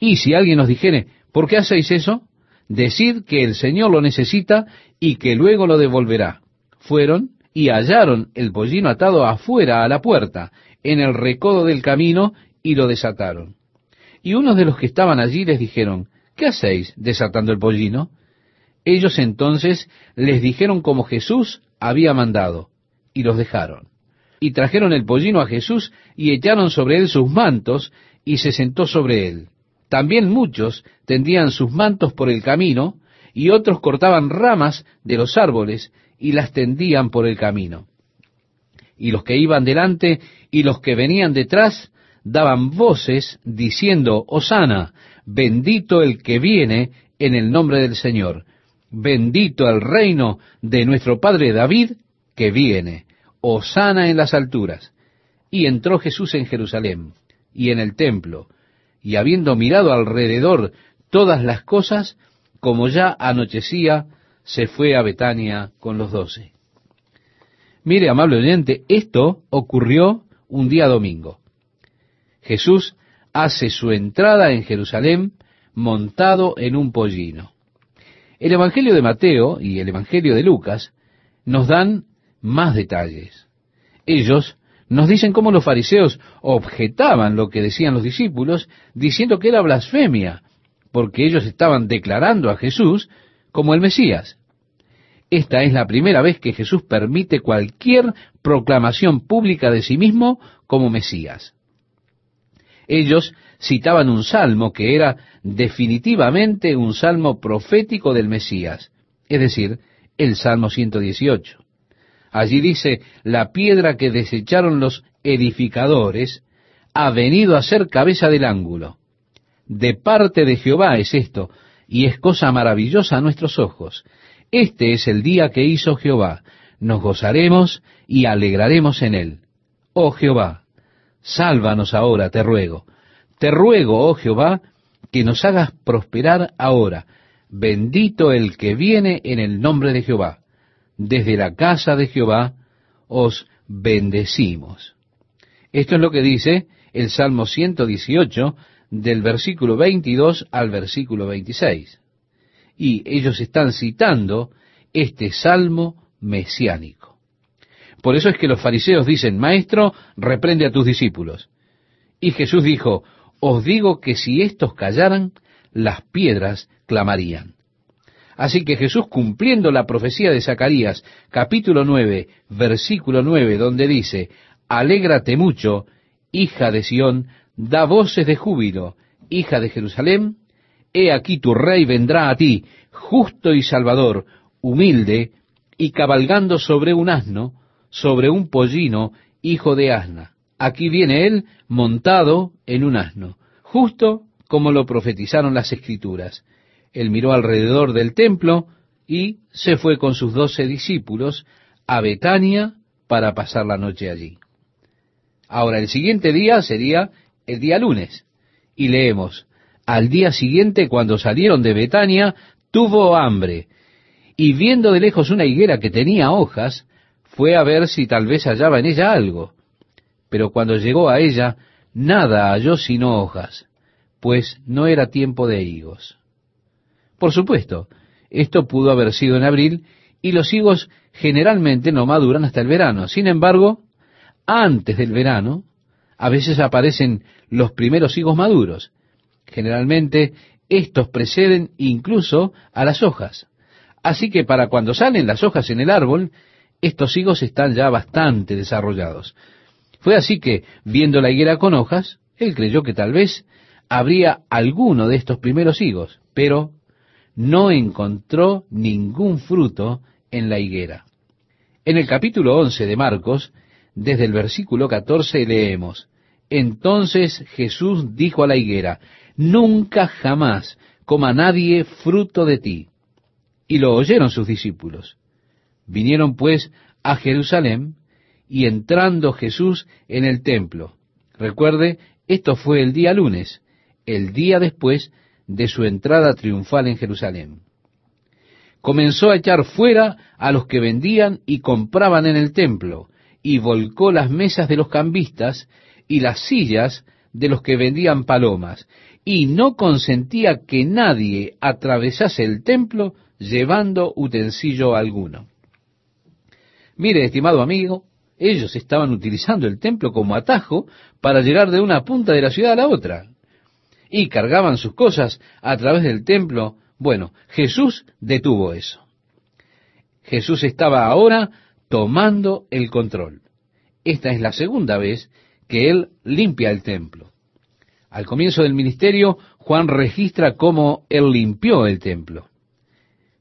Y si alguien os dijere, ¿por qué hacéis eso? Decid que el Señor lo necesita y que luego lo devolverá. Fueron y hallaron el pollino atado afuera a la puerta, en el recodo del camino, y lo desataron. Y unos de los que estaban allí les dijeron, ¿qué hacéis desatando el pollino? Ellos entonces les dijeron como Jesús había mandado, y los dejaron. Y trajeron el pollino a Jesús y echaron sobre él sus mantos, y se sentó sobre él. También muchos tendían sus mantos por el camino, y otros cortaban ramas de los árboles y las tendían por el camino. Y los que iban delante y los que venían detrás daban voces diciendo, Osana, bendito el que viene en el nombre del Señor, bendito el reino de nuestro Padre David que viene, Osana en las alturas. Y entró Jesús en Jerusalén y en el templo, y habiendo mirado alrededor todas las cosas, como ya anochecía, se fue a Betania con los doce. Mire, amable oyente, esto ocurrió un día domingo. Jesús hace su entrada en Jerusalén montado en un pollino. El Evangelio de Mateo y el Evangelio de Lucas nos dan más detalles. Ellos nos dicen cómo los fariseos objetaban lo que decían los discípulos, diciendo que era blasfemia, porque ellos estaban declarando a Jesús como el Mesías. Esta es la primera vez que Jesús permite cualquier proclamación pública de sí mismo como Mesías. Ellos citaban un salmo que era definitivamente un salmo profético del Mesías, es decir, el Salmo 118. Allí dice, la piedra que desecharon los edificadores ha venido a ser cabeza del ángulo. De parte de Jehová es esto, y es cosa maravillosa a nuestros ojos. Este es el día que hizo Jehová. Nos gozaremos y alegraremos en él. Oh Jehová, sálvanos ahora, te ruego. Te ruego, oh Jehová, que nos hagas prosperar ahora. Bendito el que viene en el nombre de Jehová desde la casa de Jehová os bendecimos. Esto es lo que dice el Salmo 118 del versículo 22 al versículo 26. Y ellos están citando este salmo mesiánico. Por eso es que los fariseos dicen, Maestro, reprende a tus discípulos. Y Jesús dijo, Os digo que si éstos callaran, las piedras clamarían. Así que Jesús cumpliendo la profecía de Zacarías, capítulo 9, versículo 9, donde dice, Alégrate mucho, hija de Sión, da voces de júbilo, hija de Jerusalén, he aquí tu rey vendrá a ti, justo y salvador, humilde, y cabalgando sobre un asno, sobre un pollino, hijo de asna. Aquí viene él montado en un asno, justo como lo profetizaron las escrituras él miró alrededor del templo y se fue con sus doce discípulos a Betania para pasar la noche allí. Ahora, el siguiente día sería el día lunes. Y leemos, al día siguiente, cuando salieron de Betania, tuvo hambre, y viendo de lejos una higuera que tenía hojas, fue a ver si tal vez hallaba en ella algo. Pero cuando llegó a ella, nada halló sino hojas, pues no era tiempo de higos. Por supuesto, esto pudo haber sido en abril y los higos generalmente no maduran hasta el verano. Sin embargo, antes del verano, a veces aparecen los primeros higos maduros. Generalmente estos preceden incluso a las hojas. Así que para cuando salen las hojas en el árbol, estos higos están ya bastante desarrollados. Fue así que, viendo la higuera con hojas, él creyó que tal vez habría alguno de estos primeros higos, pero no encontró ningún fruto en la higuera. En el capítulo 11 de Marcos, desde el versículo 14 leemos, Entonces Jesús dijo a la higuera, Nunca jamás coma nadie fruto de ti. Y lo oyeron sus discípulos. Vinieron pues a Jerusalén, y entrando Jesús en el templo. Recuerde, esto fue el día lunes, el día después de su entrada triunfal en Jerusalén. Comenzó a echar fuera a los que vendían y compraban en el templo, y volcó las mesas de los cambistas y las sillas de los que vendían palomas, y no consentía que nadie atravesase el templo llevando utensilio alguno. Mire, estimado amigo, ellos estaban utilizando el templo como atajo para llegar de una punta de la ciudad a la otra. Y cargaban sus cosas a través del templo. Bueno, Jesús detuvo eso. Jesús estaba ahora tomando el control. Esta es la segunda vez que Él limpia el templo. Al comienzo del ministerio, Juan registra cómo Él limpió el templo.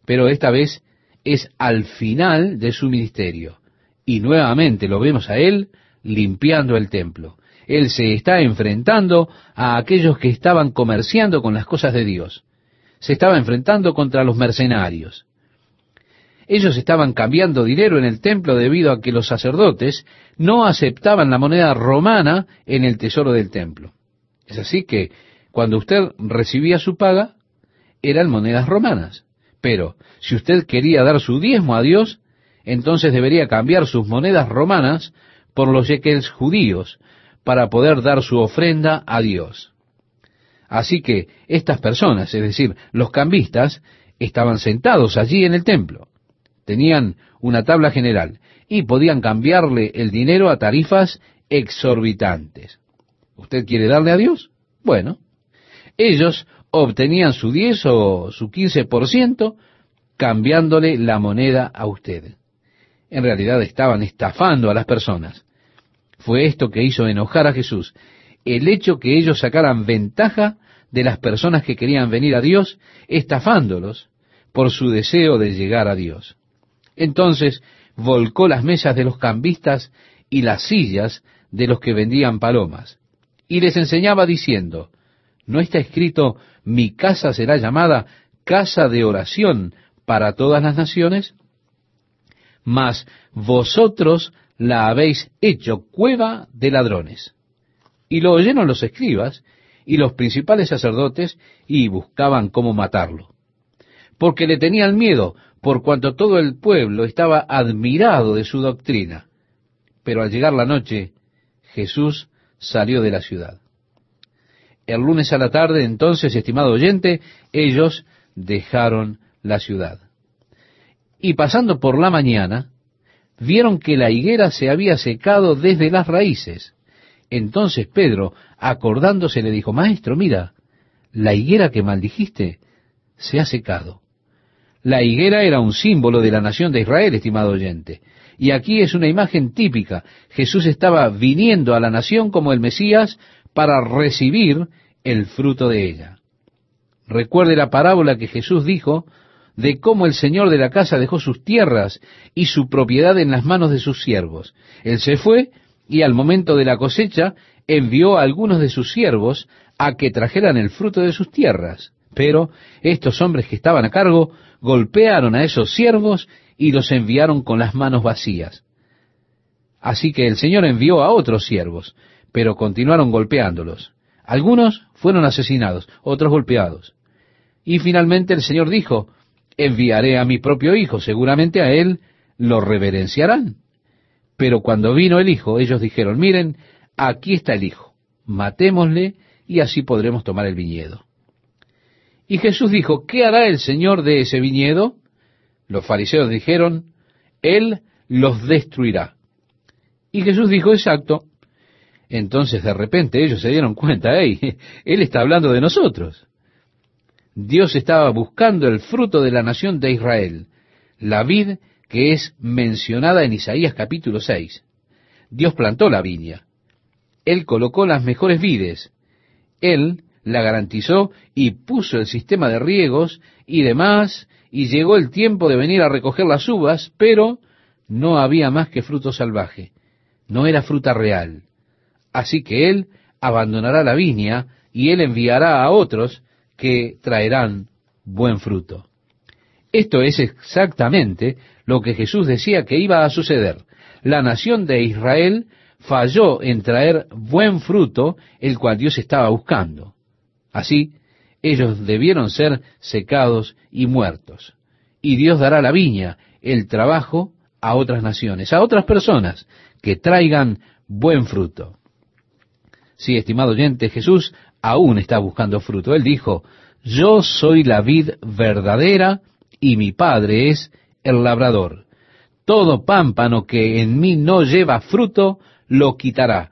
Pero esta vez es al final de su ministerio. Y nuevamente lo vemos a él limpiando el templo. Él se está enfrentando a aquellos que estaban comerciando con las cosas de Dios. Se estaba enfrentando contra los mercenarios. Ellos estaban cambiando dinero en el templo debido a que los sacerdotes no aceptaban la moneda romana en el tesoro del templo. Es así que cuando usted recibía su paga, eran monedas romanas. Pero si usted quería dar su diezmo a Dios, entonces debería cambiar sus monedas romanas por los shekels judíos para poder dar su ofrenda a Dios. Así que estas personas, es decir, los cambistas, estaban sentados allí en el templo. Tenían una tabla general y podían cambiarle el dinero a tarifas exorbitantes. ¿Usted quiere darle a Dios? Bueno, ellos obtenían su 10 o su 15% cambiándole la moneda a usted en realidad estaban estafando a las personas. Fue esto que hizo enojar a Jesús, el hecho que ellos sacaran ventaja de las personas que querían venir a Dios, estafándolos por su deseo de llegar a Dios. Entonces volcó las mesas de los cambistas y las sillas de los que vendían palomas, y les enseñaba diciendo, ¿no está escrito, mi casa será llamada casa de oración para todas las naciones? mas vosotros la habéis hecho cueva de ladrones. Y lo oyeron los escribas y los principales sacerdotes y buscaban cómo matarlo. Porque le tenían miedo, por cuanto todo el pueblo estaba admirado de su doctrina. Pero al llegar la noche, Jesús salió de la ciudad. El lunes a la tarde, entonces, estimado oyente, ellos dejaron la ciudad y pasando por la mañana, vieron que la higuera se había secado desde las raíces. Entonces Pedro, acordándose, le dijo, Maestro, mira, la higuera que maldijiste se ha secado. La higuera era un símbolo de la nación de Israel, estimado oyente. Y aquí es una imagen típica. Jesús estaba viniendo a la nación como el Mesías para recibir el fruto de ella. Recuerde la parábola que Jesús dijo de cómo el señor de la casa dejó sus tierras y su propiedad en las manos de sus siervos. Él se fue y al momento de la cosecha envió a algunos de sus siervos a que trajeran el fruto de sus tierras. Pero estos hombres que estaban a cargo golpearon a esos siervos y los enviaron con las manos vacías. Así que el Señor envió a otros siervos, pero continuaron golpeándolos. Algunos fueron asesinados, otros golpeados. Y finalmente el Señor dijo, enviaré a mi propio hijo, seguramente a él lo reverenciarán. Pero cuando vino el hijo, ellos dijeron, miren, aquí está el hijo, matémosle y así podremos tomar el viñedo. Y Jesús dijo, ¿qué hará el Señor de ese viñedo? Los fariseos dijeron, Él los destruirá. Y Jesús dijo, exacto. Entonces de repente ellos se dieron cuenta, hey, Él está hablando de nosotros. Dios estaba buscando el fruto de la nación de Israel, la vid que es mencionada en Isaías capítulo 6. Dios plantó la viña. Él colocó las mejores vides. Él la garantizó y puso el sistema de riegos y demás, y llegó el tiempo de venir a recoger las uvas, pero no había más que fruto salvaje. No era fruta real. Así que Él abandonará la viña y Él enviará a otros que traerán buen fruto. Esto es exactamente lo que Jesús decía que iba a suceder. La nación de Israel falló en traer buen fruto, el cual Dios estaba buscando. Así, ellos debieron ser secados y muertos. Y Dios dará la viña, el trabajo, a otras naciones, a otras personas que traigan buen fruto. Sí, estimado oyente, Jesús aún está buscando fruto. Él dijo, yo soy la vid verdadera y mi Padre es el labrador. Todo pámpano que en mí no lleva fruto, lo quitará,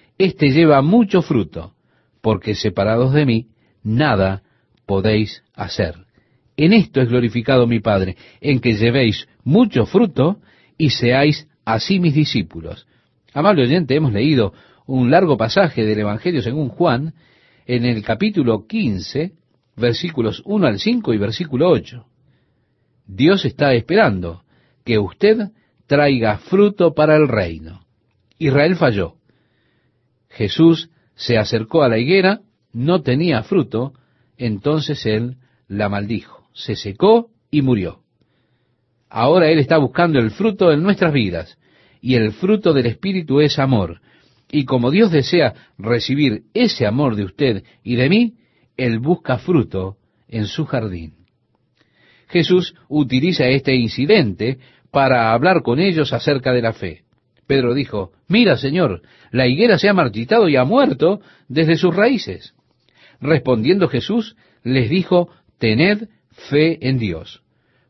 éste lleva mucho fruto, porque separados de mí, nada podéis hacer. En esto es glorificado mi Padre, en que llevéis mucho fruto y seáis así mis discípulos. Amable oyente, hemos leído un largo pasaje del Evangelio según Juan en el capítulo 15, versículos 1 al 5 y versículo 8. Dios está esperando que usted traiga fruto para el reino. Israel falló. Jesús se acercó a la higuera, no tenía fruto, entonces él la maldijo, se secó y murió. Ahora Él está buscando el fruto en nuestras vidas, y el fruto del Espíritu es amor. Y como Dios desea recibir ese amor de usted y de mí, Él busca fruto en su jardín. Jesús utiliza este incidente para hablar con ellos acerca de la fe. Pedro dijo, mira Señor, la higuera se ha marchitado y ha muerto desde sus raíces. Respondiendo Jesús, les dijo, tened fe en Dios.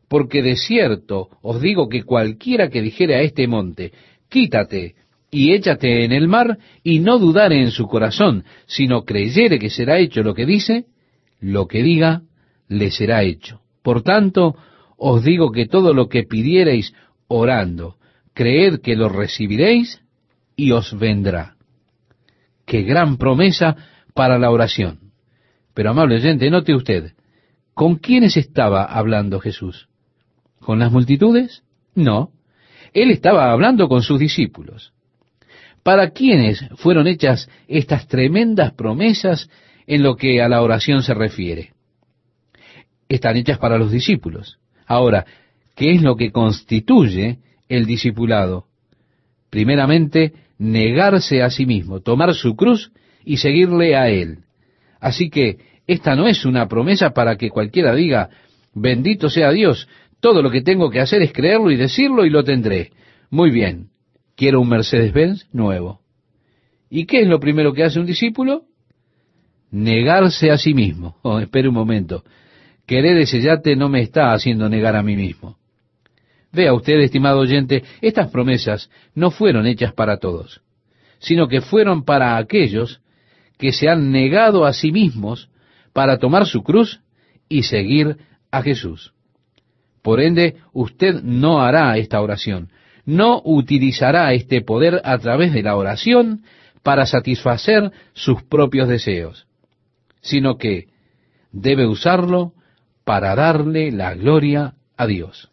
Porque de cierto os digo que cualquiera que dijere a este monte, quítate y échate en el mar, y no dudare en su corazón, sino creyere que será hecho lo que dice, lo que diga, le será hecho. Por tanto, os digo que todo lo que pidiereis orando, creed que lo recibiréis y os vendrá. Qué gran promesa para la oración. Pero amable oyente, note usted, ¿con quiénes estaba hablando Jesús? ¿Con las multitudes? No. Él estaba hablando con sus discípulos. ¿Para quiénes fueron hechas estas tremendas promesas en lo que a la oración se refiere? están hechas para los discípulos. Ahora, ¿qué es lo que constituye el discipulado? Primeramente, negarse a sí mismo, tomar su cruz y seguirle a Él. Así que esta no es una promesa para que cualquiera diga, bendito sea Dios, todo lo que tengo que hacer es creerlo y decirlo y lo tendré. Muy bien, quiero un Mercedes-Benz nuevo. ¿Y qué es lo primero que hace un discípulo? Negarse a sí mismo. Oh, espere un momento querer ese yate no me está haciendo negar a mí mismo. Vea usted, estimado oyente, estas promesas no fueron hechas para todos, sino que fueron para aquellos que se han negado a sí mismos para tomar su cruz y seguir a Jesús. Por ende, usted no hará esta oración, no utilizará este poder a través de la oración para satisfacer sus propios deseos, sino que debe usarlo para darle la gloria a Dios.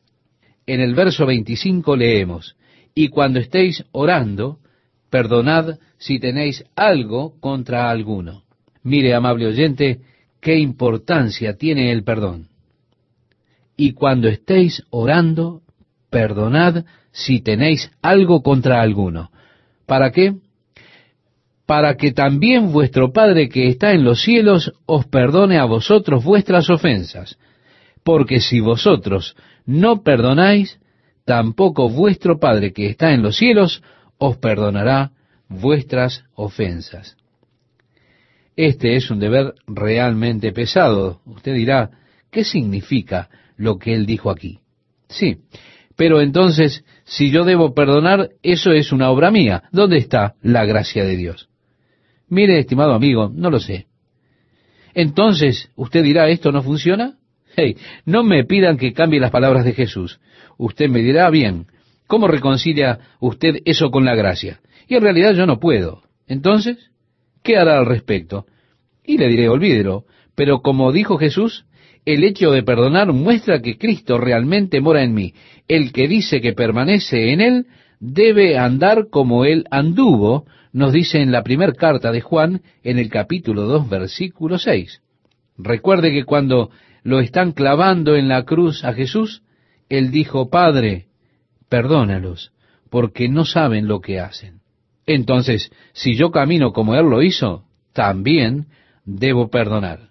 En el verso 25 leemos, y cuando estéis orando, perdonad si tenéis algo contra alguno. Mire, amable oyente, qué importancia tiene el perdón. Y cuando estéis orando, perdonad si tenéis algo contra alguno. ¿Para qué? Para que también vuestro Padre que está en los cielos os perdone a vosotros vuestras ofensas. Porque si vosotros no perdonáis, tampoco vuestro Padre que está en los cielos os perdonará vuestras ofensas. Este es un deber realmente pesado. Usted dirá, ¿qué significa lo que él dijo aquí? Sí, pero entonces, si yo debo perdonar, eso es una obra mía. ¿Dónde está la gracia de Dios? Mire, estimado amigo, no lo sé. Entonces, usted dirá, ¿esto no funciona? Hey, no me pidan que cambie las palabras de Jesús. Usted me dirá, bien, ¿cómo reconcilia usted eso con la gracia? Y en realidad yo no puedo. Entonces, ¿qué hará al respecto? Y le diré, olvídelo. Pero como dijo Jesús, el hecho de perdonar muestra que Cristo realmente mora en mí. El que dice que permanece en Él debe andar como Él anduvo, nos dice en la primera carta de Juan, en el capítulo 2, versículo 6. Recuerde que cuando lo están clavando en la cruz a Jesús, Él dijo, Padre, perdónalos, porque no saben lo que hacen. Entonces, si yo camino como Él lo hizo, también debo perdonar.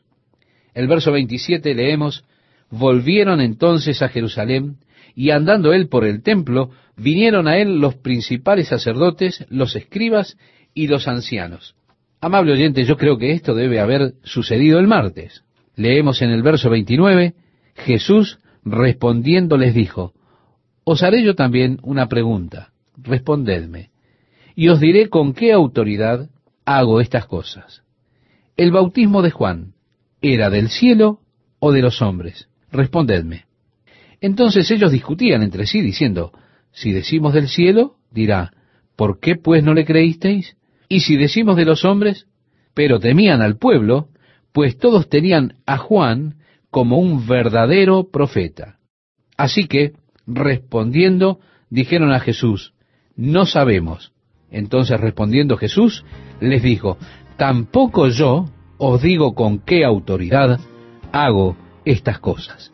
El verso 27 leemos, Volvieron entonces a Jerusalén, y andando él por el templo, vinieron a él los principales sacerdotes, los escribas y los ancianos. Amable oyente, yo creo que esto debe haber sucedido el martes. Leemos en el verso 29, Jesús respondiendo les dijo, Os haré yo también una pregunta, respondedme y os diré con qué autoridad hago estas cosas. ¿El bautismo de Juan era del cielo o de los hombres? Respondedme. Entonces ellos discutían entre sí diciendo, si decimos del cielo, dirá, ¿por qué pues no le creísteis? Y si decimos de los hombres, pero temían al pueblo, pues todos tenían a Juan como un verdadero profeta. Así que, respondiendo, dijeron a Jesús, no sabemos. Entonces respondiendo Jesús, les dijo, tampoco yo os digo con qué autoridad hago estas cosas.